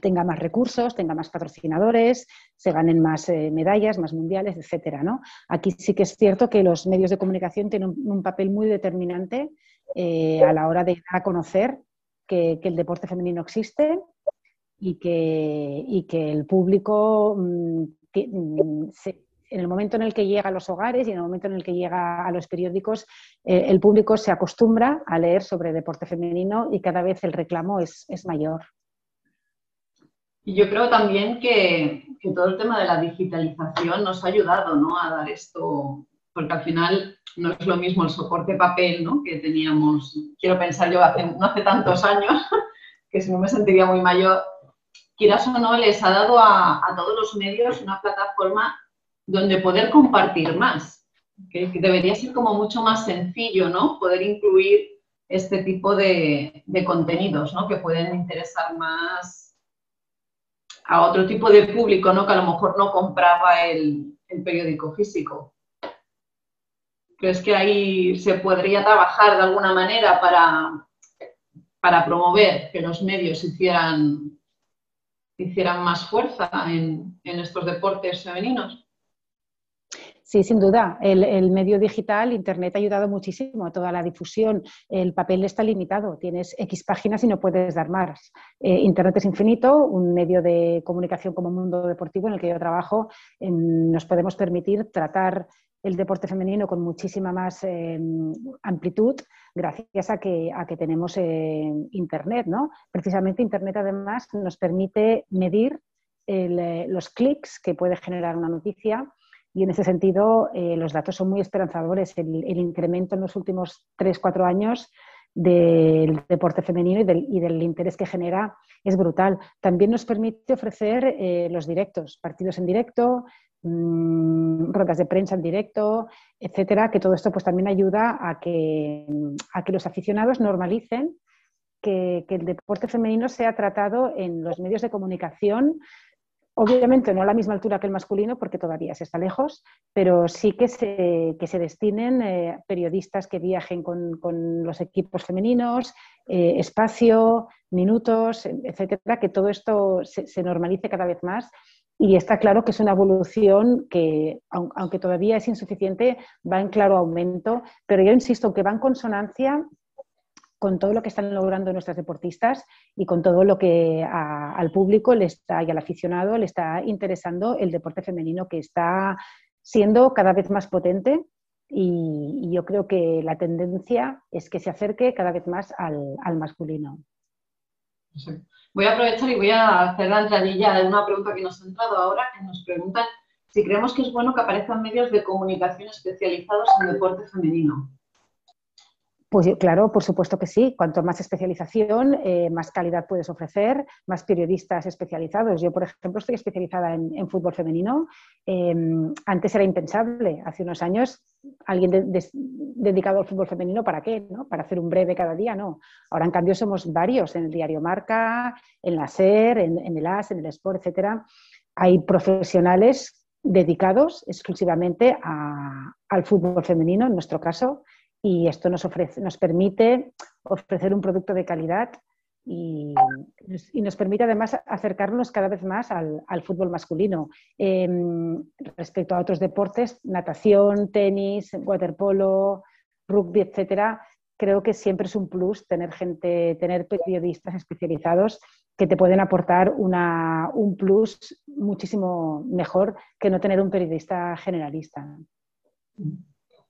tenga más recursos, tenga más patrocinadores, se ganen más eh, medallas, más mundiales, etcétera. ¿no? Aquí sí que es cierto que los medios de comunicación tienen un, papel muy determinante eh, a la hora de dar a conocer que, el deporte femenino existe y que, que el público, mm, mm, en el momento en el que llega a los hogares y en el momento en el que llega a los periódicos, eh, el público se acostumbra a leer sobre deporte femenino y cada vez el reclamo es mayor. Y yo creo también que, todo el tema de la digitalización nos ha ayudado ¿no? a dar esto, porque al final no es lo mismo el soporte papel ¿no? que teníamos, quiero pensar yo, hace, no hace tantos años, que si no me sentiría muy mayor, quieras o no, les ha dado a, todos los medios una plataforma donde poder compartir más, que, debería ser como mucho más sencillo, ¿no? Poder incluir este tipo de, contenidos, ¿no? Que pueden interesar más a otro tipo de público, ¿no? Que a lo mejor no compraba el, periódico físico. ¿Crees que ahí se podría trabajar de alguna manera para, para promover que los medios hicieran, hicieran más fuerza en estos deportes femeninos? Sí, sin duda. El, medio digital, Internet, ha ayudado muchísimo a toda la difusión. El papel está limitado. Tienes X páginas y no puedes dar más. Eh, Internet es infinito. Un medio de comunicación como Mundo Deportivo en el que yo trabajo, nos podemos permitir tratar el deporte femenino con muchísima más em, amplitud gracias a que, a que tenemos eh, Internet. ¿no? Precisamente Internet además nos permite medir eh, los clics que puede generar una noticia y en ese sentido, eh, los datos son muy esperanzadores. El, incremento en los últimos 3-4 años del deporte femenino y del, interés que genera es brutal. También nos permite ofrecer eh, los directos, partidos en directo, mm, ruedas de prensa en directo, etcétera, que todo esto pues, también ayuda a que, a que los aficionados normalicen que, que el deporte femenino sea tratado en los medios de comunicación Obviamente no a la misma altura que el masculino porque todavía se está lejos, pero sí que se, que se destinen eh, periodistas que viajen con, los equipos femeninos, eh, espacio, minutos, etcétera, que todo esto se, normalice cada vez más. Y está claro que es una evolución que, aunque todavía es insuficiente, va en claro aumento, pero yo insisto que va en consonancia con todo lo que están logrando nuestras deportistas y con todo lo que al público le está, y al aficionado le está interesando el deporte femenino que está siendo cada vez más potente y, yo creo que la tendencia es que se acerque cada vez más al, masculino. Voy a aprovechar y voy a hacer la entradilla de una pregunta que nos ha entrado ahora, que nos preguntan si creemos que es bueno que aparezcan medios de comunicación especializados en deporte femenino. Pues claro, por supuesto que sí. Cuanto más especialización, eh, más calidad puedes ofrecer, más periodistas especializados. Yo, por ejemplo, estoy especializada en, fútbol femenino. Em, antes era impensable. Hace unos años, alguien dedicado al fútbol femenino, ¿para qué? ¿no? Para hacer un breve cada día, no. Ahora, en cambio, somos varios en el diario Marca, en la SER, en, el AS, en el Sport, etcétera. Hay profesionales dedicados exclusivamente al fútbol femenino, en nuestro caso, y esto nos, ofrece, nos permite ofrecer un producto de calidad y, nos permite además acercarnos cada vez más al, fútbol masculino. Em, respecto a otros deportes, natación, tenis, waterpolo, rugby, etcétera, creo que siempre es un plus tener gente, tener periodistas especializados que te pueden aportar una, un plus muchísimo mejor que no tener un periodista generalista.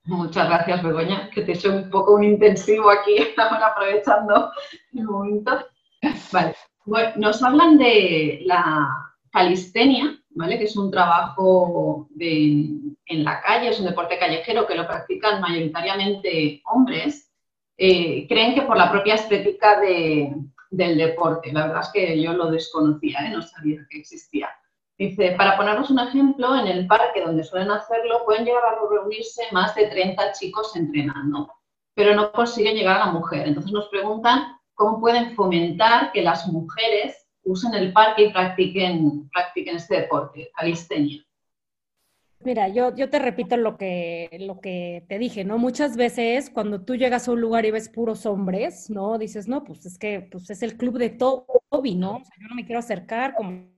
Muchas gracias, Begoña, que te soy un poco un intensivo aquí, ahora aprovechando el momento. Vale, bueno, nos hablan de la calistenia, ¿vale? Que es un trabajo en la calle, es un deporte callejero que lo practican mayoritariamente hombres. Eh, creen que por la propia estética del deporte, la verdad es que yo lo desconocía, ¿eh? no sabía que existía. Dice, para ponernos un ejemplo, en el parque donde suelen hacerlo pueden llegar a reunirse más de 30 chicos entrenando, pero no consiguen llegar a la mujer. Entonces nos preguntan cómo pueden fomentar que las mujeres usen el parque y practiquen, practiquen este deporte, calistenia. Mira, yo, yo te repito lo que, lo que te dije, ¿no? Muchas veces cuando tú llegas a un lugar y ves puros hombres, ¿no? Dices, no, pues es que pues es el club de Toby, ¿no? O sea, yo no me quiero acercar como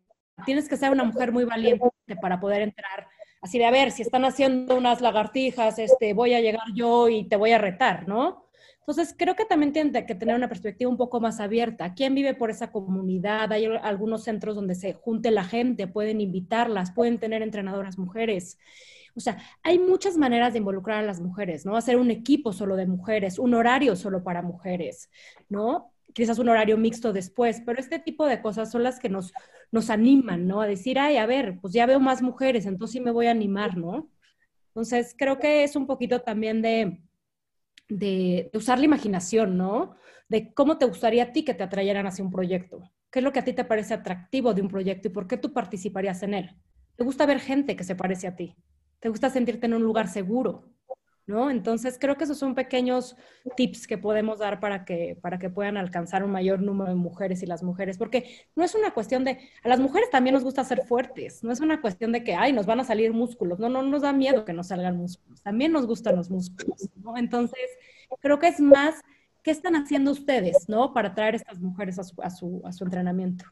tienes que ser una mujer muy valiente para poder entrar. Así de, a ver, si están haciendo unas lagartijas, este, voy a llegar yo y te voy a retar, ¿no? Entonces, creo que también tiene que tener una perspectiva un poco más abierta. ¿Quién vive por esa comunidad? Hay algunos centros donde se junte la gente, pueden invitarlas, pueden tener entrenadoras mujeres. O sea, hay muchas maneras de involucrar a las mujeres, ¿no? Hacer un equipo solo de mujeres, un horario solo para mujeres, ¿no? Quizás un horario mixto después, pero este tipo de cosas son las que nos, nos animan, ¿no? A decir, ay, a ver, pues ya veo más mujeres, entonces sí me voy a animar, ¿no? Entonces, creo que es un poquito también de, de, usar la imaginación, ¿no? De cómo te gustaría a ti que te atrayeran hacia un proyecto. ¿Qué es lo que a ti te parece atractivo de un proyecto y por qué tú participarías en él? ¿Te gusta ver gente que se parece a ti? ¿Te gusta sentirte en un lugar seguro? ¿No? Entonces, creo que esos son pequeños tips que podemos dar para que, para que puedan alcanzar un mayor número de mujeres y las mujeres, porque no es una cuestión de, a las mujeres también nos gusta ser fuertes, no es una cuestión de que, ay, nos van a salir músculos, no, no nos da miedo que nos salgan músculos, también nos gustan los músculos, ¿no? Entonces, creo que es más, ¿qué están haciendo ustedes, ¿no? Para traer estas mujeres a su, a su, a su entrenamiento.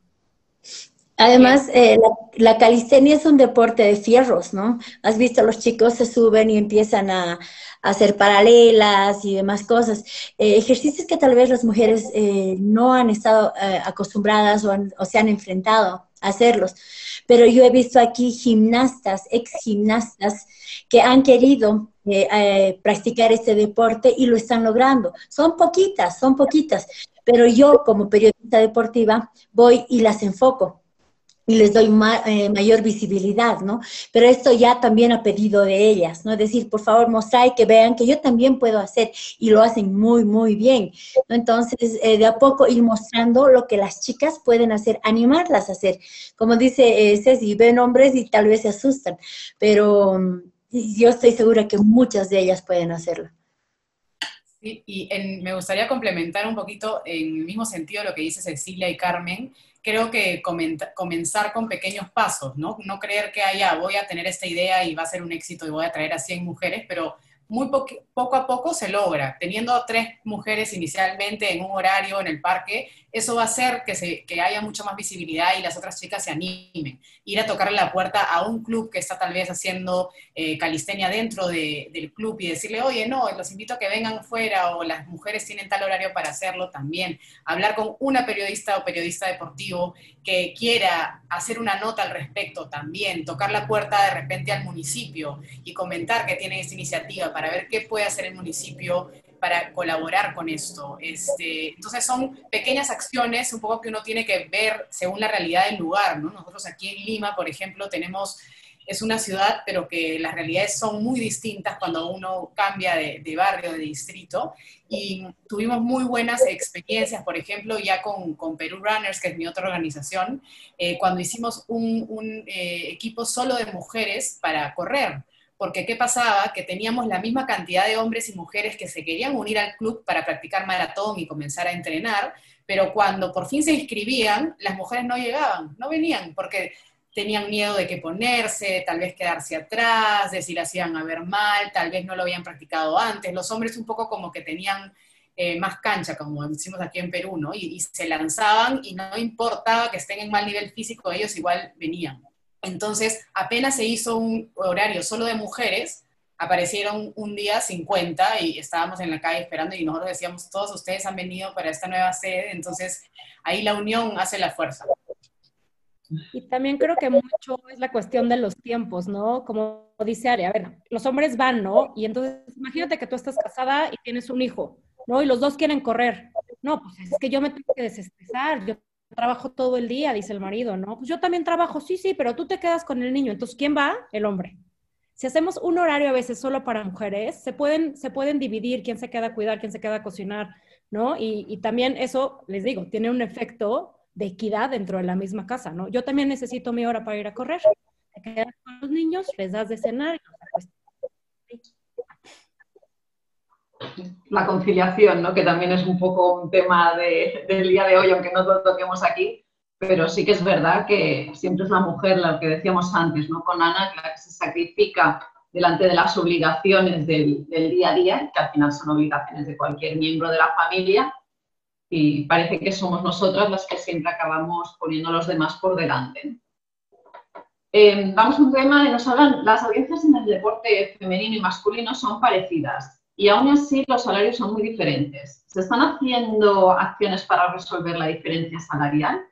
Además, eh, la, calistenia es un deporte de fierros, ¿no? Has visto, los chicos se suben y empiezan a, hacer paralelas y demás cosas. Eh, ejercicios que tal vez las mujeres eh, no han estado acostumbradas o, o, se han enfrentado a hacerlos. Pero yo he visto aquí gimnastas, ex gimnastas, que han querido practicar este deporte y lo están logrando. Son poquitas, son poquitas. Pero yo como periodista deportiva voy y las enfoco y les doy eh, mayor visibilidad, ¿no? Pero esto ya también a pedido de ellas, ¿no? Decir, por favor, mostrar que vean que yo también puedo hacer y lo hacen muy, muy bien. ¿no? Entonces, eh, de a poco ir mostrando lo que las chicas pueden hacer, animarlas a hacer. Como dice eh, Ceci, ven hombres y tal vez se asustan, pero mm, yo estoy segura que muchas de ellas pueden hacerlo. Sí, y me gustaría complementar un poquito en el mismo sentido lo que dice Cecilia y Carmen, creo que comenzar con pequeños pasos, ¿no? No creer que haya, voy a tener esta idea y va a ser un éxito y voy a traer a 100 mujeres, pero muy poco a poco se logra. Teniendo tres mujeres inicialmente en un horario en el parque, eso va a hacer que, haya mucha más visibilidad y las otras chicas se animen. Ir a tocarle la puerta a un club que está tal vez haciendo eh, calistenia dentro del club y decirle, oye, no, los invito a que vengan fuera o las mujeres tienen tal horario para hacerlo también. Hablar con una periodista o periodista deportivo que quiera hacer una nota al respecto también, tocar la puerta de repente al municipio y comentar que tienen esta iniciativa para ver qué puede hacer el municipio para colaborar con esto. Este, entonces son pequeñas acciones un poco que uno tiene que ver según la realidad del lugar. ¿no? Nosotros aquí en Lima, por ejemplo, tenemos, es una ciudad, pero que las realidades son muy distintas cuando uno cambia de, barrio, de distrito. Y tuvimos muy buenas experiencias, por ejemplo, ya con, con Perú Runners, que es mi otra organización, eh, cuando hicimos un, un eh, equipo solo de mujeres para correr porque ¿qué pasaba? Que teníamos la misma cantidad de hombres y mujeres que se querían unir al club para practicar maratón y comenzar a entrenar, pero cuando por fin se inscribían, las mujeres no llegaban, no venían, porque tenían miedo de qué ponerse, tal vez quedarse atrás, de si la hacían a ver mal, tal vez no lo habían practicado antes. Los hombres un poco como que tenían eh, más cancha, como decimos aquí en Perú, ¿no? Y, se lanzaban y no importaba que estén en mal nivel físico, ellos igual venían. Entonces, apenas se hizo un horario solo de mujeres, aparecieron un día 50 y estábamos en la calle esperando y nosotros decíamos, todos ustedes han venido para esta nueva sede, entonces ahí la unión hace la fuerza. Y también creo que mucho es la cuestión de los tiempos, ¿no? Como dice Ari, a ver, los hombres van, ¿no? Y entonces, imagínate que tú estás casada y tienes un hijo, ¿no? Y los dos quieren correr. No, pues es que yo me tengo que desestresar, yo trabajo todo el día, dice el marido, ¿no? Pues yo también trabajo, sí, sí, pero tú te quedas con el niño. Entonces, ¿quién va? El hombre. Si hacemos un horario a veces solo para mujeres, se pueden, se pueden dividir quién se queda a cuidar, quién se queda a cocinar, ¿no? Y, y también eso, les digo, tiene un efecto de equidad dentro de la misma casa, ¿no? Yo también necesito mi hora para ir a correr. Te quedas con los niños, les das de cenar La conciliación, ¿no? Que también es un poco un tema de, del día de hoy, aunque no lo toquemos aquí, pero sí que es verdad que siempre es la mujer, lo que decíamos antes, ¿no? Con Ana, que se sacrifica delante de las obligaciones del, día a día, que al final son obligaciones de cualquier miembro de la familia, y parece que somos nosotras las que siempre acabamos poniendo a los demás por delante. Eh, vamos a un tema de nos hablan, las audiencias en el deporte femenino y masculino son parecidas y aún así los salarios son muy diferentes. ¿Se están haciendo acciones para resolver la diferencia salarial?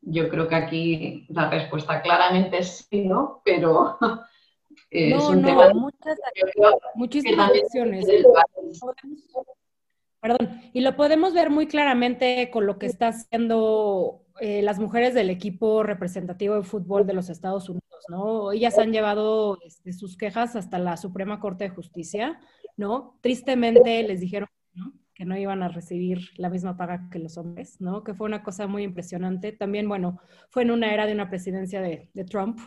Yo creo que aquí la respuesta claramente es sí, ¿no? Pero es no, un no, tema muchas, muchísimas acciones. Perdón, y lo podemos ver muy claramente con lo que está haciendo eh, las mujeres del equipo representativo de fútbol de los Estados Unidos, ¿no? Ellas han llevado este, sus quejas hasta la Suprema Corte de Justicia, ¿no? Tristemente les dijeron que no iban a recibir la misma paga que los hombres, ¿no? Que fue una cosa muy impresionante. También, bueno, fue en una era de una presidencia de, de Trump,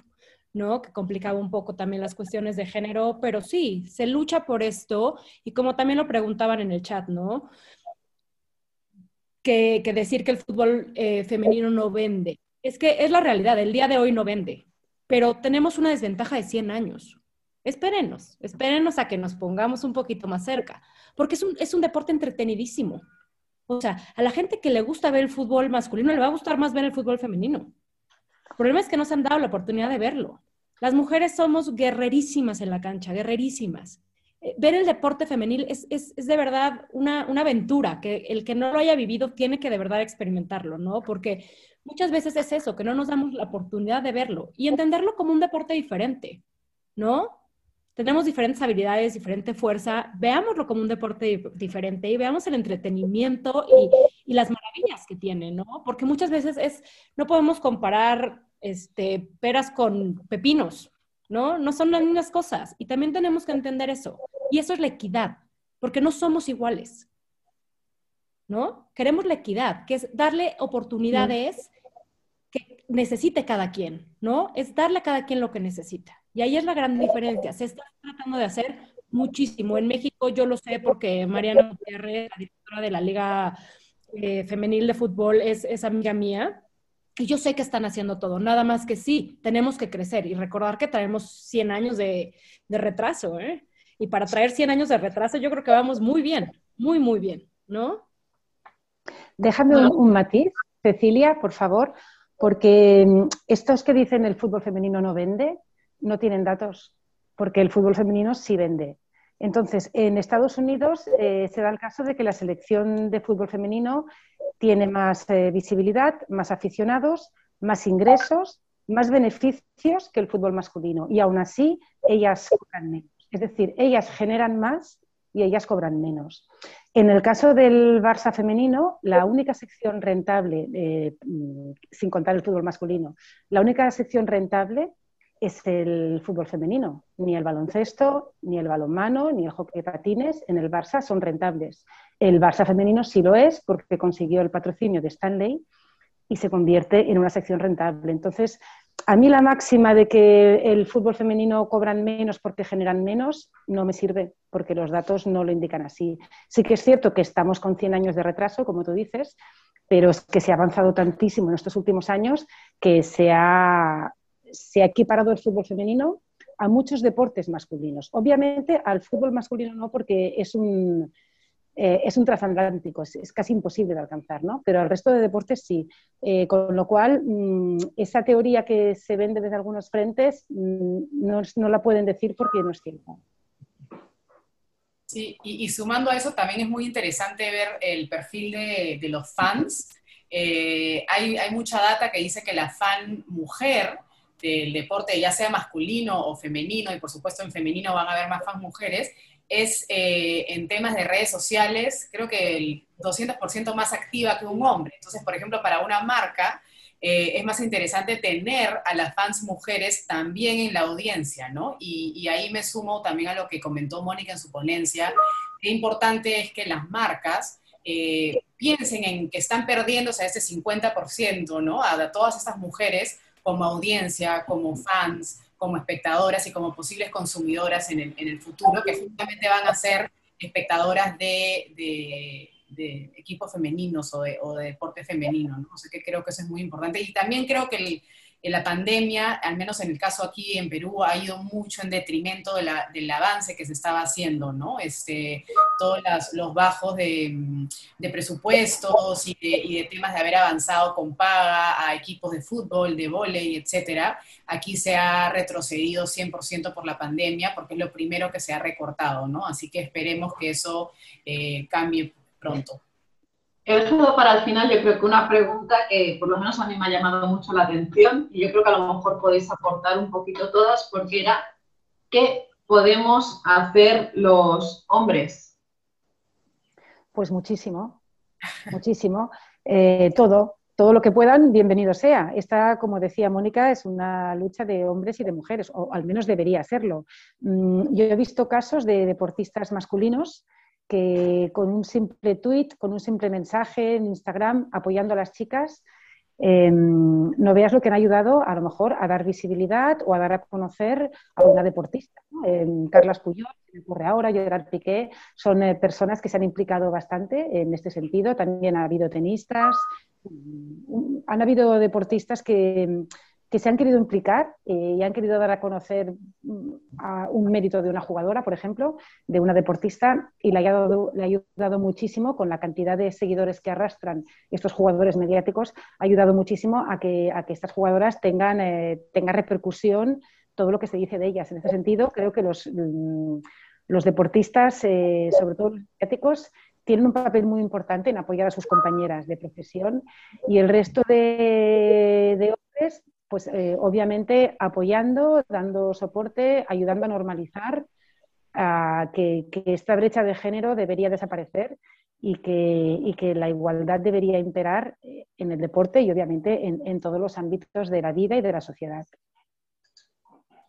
¿no? Que complicaba un poco también las cuestiones de género, pero sí, se lucha por esto y como también lo preguntaban en el chat, ¿no? Que, decir que el fútbol eh, femenino no vende. Es que es la realidad, el día de hoy no vende, pero tenemos una desventaja de 100 años. Espérenos, espérenos a que nos pongamos un poquito más cerca, porque es un, es un deporte entretenidísimo. O sea, a la gente que le gusta ver el fútbol masculino le va a gustar más ver el fútbol femenino. El problema es que no se han dado la oportunidad de verlo. Las mujeres somos guerrerísimas en la cancha, guerrerísimas. Eh, ver el deporte femenil es, de verdad una, aventura, que el que no lo haya vivido tiene que de verdad experimentarlo, ¿no? Porque muchas veces es eso, que no nos damos la oportunidad de verlo y entenderlo como un deporte diferente, ¿no? Tenemos diferentes habilidades, diferente fuerza, veámoslo como un deporte diferente y veamos el entretenimiento y, y las maravillas que tiene, ¿no? Porque muchas veces es, no podemos comparar este, peras con pepinos, ¿no? No son las mismas cosas. Y también tenemos que entender eso. Y eso es la equidad, porque no somos iguales, ¿no? Queremos la equidad, que es darle oportunidades que necesite cada quien, ¿no? Es darle a cada quien lo que necesita. Y ahí es la gran diferencia. Se está tratando de hacer muchísimo. En México yo lo sé porque Mariana Gutiérrez, la directora de la Liga eh, Femenil de Fútbol, es, es amiga mía y yo sé que están haciendo todo, nada más que sí, tenemos que crecer y recordar que traemos 100 años de, retraso, ¿eh? Y para traer 100 años de retraso yo creo que vamos muy bien, muy, muy bien, ¿no? Déjame un, matiz, Cecilia, por favor, porque mm, estos que dicen el fútbol femenino no vende, no tienen datos, porque el fútbol femenino sí vende. Entonces, en Estados Unidos eh, se da el caso de que la selección de fútbol femenino tiene más eh, visibilidad, más aficionados, más ingresos, más beneficios que el fútbol masculino. Y aún así, ellas cobran menos. Es decir, ellas generan más y ellas cobran menos. En el caso del Barça femenino, la única sección rentable, eh, mm, sin contar el fútbol masculino, la única sección rentable es el fútbol femenino. Ni el baloncesto, ni el balonmano, ni el hockey patines en el Barça son rentables. El Barça femenino sí lo es porque consiguió el patrocinio de Stanley y se convierte en una sección rentable. Entonces, a mí la máxima de que el fútbol femenino cobran menos porque generan menos no me sirve, porque los datos no lo indican así. Sí que es cierto que estamos con 100 años de retraso, como tú dices, pero es que se ha avanzado tantísimo en estos últimos años que se ha, se ha equiparado el fútbol femenino a muchos deportes masculinos. Obviamente al fútbol masculino no, porque es un, eh, es un transatlántico, es, casi imposible de alcanzar, ¿no? Pero al resto de deportes sí. Eh, con lo cual, mm, esa teoría que se vende desde algunos frentes mm, no, la pueden decir porque no es cierta. Sí, y, sumando a eso también es muy interesante ver el perfil de, los fans. Eh, hay, hay mucha data que dice que la fan mujer del deporte, ya sea masculino o femenino, y por supuesto en femenino van a haber más fans mujeres, es eh, en temas de redes sociales, creo que el 200% más activa que un hombre. Entonces, por ejemplo, para una marca eh, es más interesante tener a las fans mujeres también en la audiencia, ¿no? Y, ahí me sumo también a lo que comentó Mónica en su ponencia. Qué importante es que las marcas eh, piensen en que están perdiéndose a ese 50%, ¿no? A todas estas mujeres como audiencia, como fans, como espectadoras y como posibles consumidoras en el, futuro, que justamente van a ser espectadoras de, equipos femeninos o de, o de deporte femenino, ¿no? O sea que creo que eso es muy importante. Y también creo que el, la pandemia, al menos en el caso aquí en Perú, ha ido mucho en detrimento del avance que se estaba haciendo, ¿no? Este, todos los bajos de, presupuestos y de, temas de haber avanzado con paga a equipos de fútbol, de vóley, etcétera, aquí se ha retrocedido 100% por la pandemia porque es lo primero que se ha recortado, ¿no? Así que esperemos que eso eh, cambie pronto. He dejado para el final, yo creo que una pregunta que por lo menos a mí me ha llamado mucho la atención y yo creo que a lo mejor podéis aportar un poquito todas, porque era, ¿qué podemos hacer los hombres? Pues muchísimo, muchísimo. Eh, todo, todo lo que puedan, bienvenido sea. Esta, como decía Mónica, es una lucha de hombres y de mujeres, o al menos debería serlo. Mm, yo he visto casos de deportistas masculinos que con un simple tweet, con un simple mensaje en Instagram apoyando a las chicas, em, no veas lo que han ayudado a lo mejor a dar visibilidad o a dar a conocer a una deportista. Em, Carlas Puyol, que ocurre ahora, Gerard Piqué, son eh, personas que se han implicado bastante en este sentido. También ha habido tenistas, mm, han habido deportistas que que se han querido implicar eh, y han querido dar a conocer mm, un mérito de una jugadora, por ejemplo, de una deportista, y le ha, ayudado, le ha ayudado muchísimo con la cantidad de seguidores que arrastran estos jugadores mediáticos, ha ayudado muchísimo a que, estas jugadoras tengan, eh, repercusión todo lo que se dice de ellas. En ese sentido, creo que los, mm, los deportistas, eh, sobre todo los mediáticos, tienen un papel muy importante en apoyar a sus compañeras de profesión y el resto de, de hombres pues eh, obviamente apoyando, dando soporte, ayudando a normalizar que, esta brecha de género debería desaparecer y que, que, la igualdad debería imperar eh, en el deporte y obviamente en, todos los ámbitos de la vida y de la sociedad.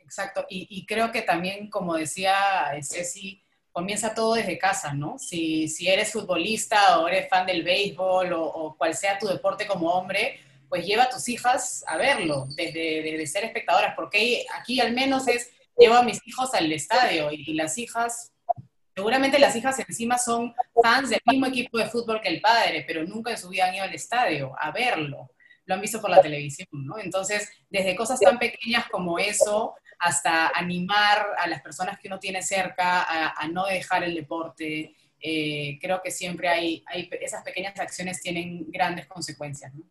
Exacto, y, creo que también, como decía Ceci, comienza todo desde casa, ¿no? Si, eres futbolista o eres fan del béisbol o cual sea tu deporte como hombre, pues lleva a tus hijas a verlo, desde, ser espectadoras, porque aquí al menos es, llevo a mis hijos al estadio y, las hijas, seguramente las hijas encima son fans del mismo equipo de fútbol que el padre, pero nunca en su vida han ido al estadio a verlo, lo han visto por la televisión, ¿no? Entonces, desde cosas tan pequeñas como eso, hasta animar a las personas que uno tiene cerca a, no dejar el deporte, eh, creo que siempre hay, hay, esas pequeñas acciones tienen grandes consecuencias, ¿no?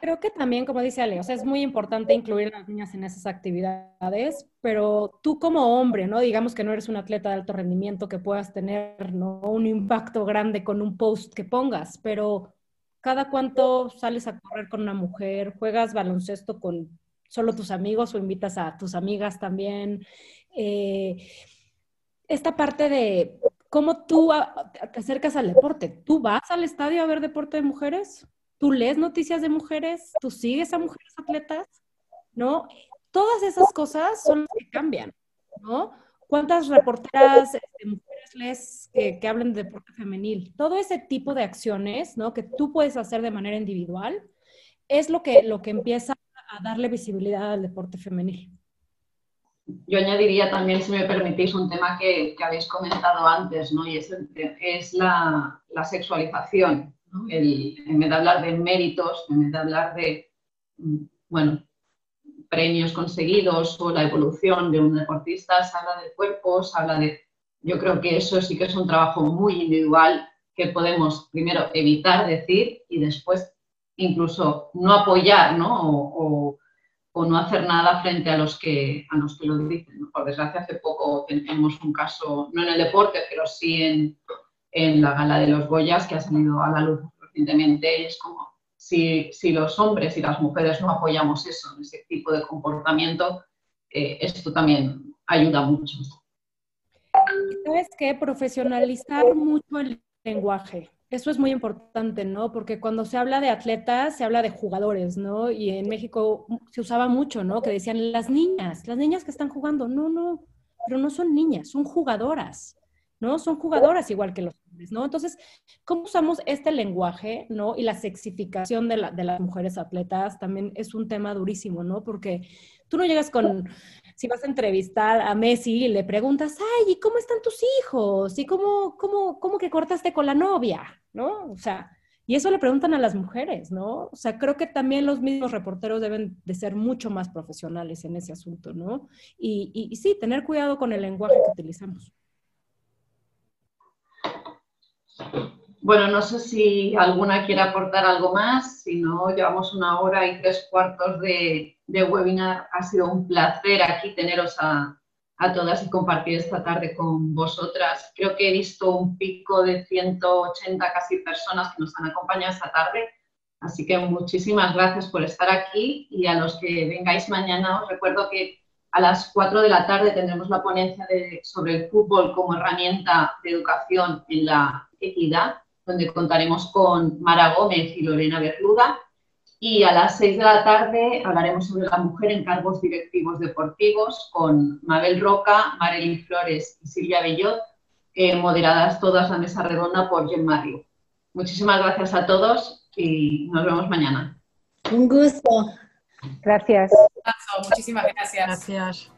Creo que también, como dice Ale, o sea, es muy importante incluir a las niñas en esas actividades, pero tú como hombre, ¿no? Digamos que no eres un atleta de alto rendimiento que puedas tener, ¿no? Un impacto grande con un post que pongas, pero cada cuánto sales a correr con una mujer, juegas baloncesto con solo tus amigos o invitas a tus amigas también. Eh, esta parte de cómo tú te acercas al deporte. ¿Tú vas al estadio a ver deporte de mujeres? Tú lees noticias de mujeres, tú sigues a mujeres atletas, ¿no? Todas esas cosas son las que cambian, ¿no? ¿Cuántas reporteras este, mujeres lees que, que, hablen de deporte femenil? Todo ese tipo de acciones, ¿no? Que tú puedes hacer de manera individual, es lo que, lo que empieza a darle visibilidad al deporte femenil. Yo añadiría también, si me permitís, un tema que, que habéis comentado antes, ¿no? Y es, es la, la, sexualización en vez de hablar de méritos, en vez de hablar de, mm, bueno, premios conseguidos o la evolución de un deportista, se habla de cuerpos, se habla de... Yo creo que eso sí que es un trabajo muy individual que podemos primero evitar decir y después incluso no apoyar ¿no? O, no hacer nada frente a los que, a los que lo dicen. Por desgracia, hace poco tenemos un caso, no en el deporte, pero sí en, en la gala de los Goyas, que ha salido a la luz recientemente. Es como si, si los hombres y las mujeres no apoyamos eso, ese tipo de comportamiento, eh, esto también ayuda mucho. ¿Sabes qué? Profesionalizar mucho el lenguaje. Eso es muy importante, ¿no? Porque cuando se habla de atletas, se habla de jugadores, ¿no? Y en México se usaba mucho, ¿no? Que decían las niñas, las niñas que están jugando. No, no, pero no son niñas, son jugadoras, ¿no? Son jugadoras igual que los hombres, ¿no? Entonces, ¿cómo usamos este lenguaje, ¿no? Y la sexificación de, la, de las mujeres atletas también es un tema durísimo, ¿no? Porque tú no llegas con si vas a entrevistar a Messi y le preguntas, ay, ¿y cómo están tus hijos? ¿Y cómo, cómo, cómo que cortaste con la novia? ¿No? O sea, y eso le preguntan a las mujeres, ¿no? O sea, creo que también los mismos reporteros deben de ser mucho más profesionales en ese asunto, ¿no? Y, y, y sí, tener cuidado con el lenguaje que utilizamos. Bueno, no sé si alguna quiere aportar algo más, si no, llevamos una hora y tres cuartos de, webinar. Ha sido un placer aquí teneros a, todas y compartir esta tarde con vosotras. Creo que he visto un pico de 180 casi personas que nos han acompañado esta tarde. Así que muchísimas gracias por estar aquí y a los que vengáis mañana os recuerdo que a las 4 de la tarde tendremos la ponencia sobre el fútbol como herramienta de educación en la equidad donde contaremos con Mara Gómez y Lorena Berluda. Y a las seis de la tarde hablaremos sobre la mujer en cargos directivos deportivos con Mabel Roca, Marely Flores y Silvia Bellot, eh, moderadas todas la mesa redonda por Jen Mario. Muchísimas gracias a todos y nos vemos mañana. Un gusto. Gracias. Muchísimas gracias. Gracias.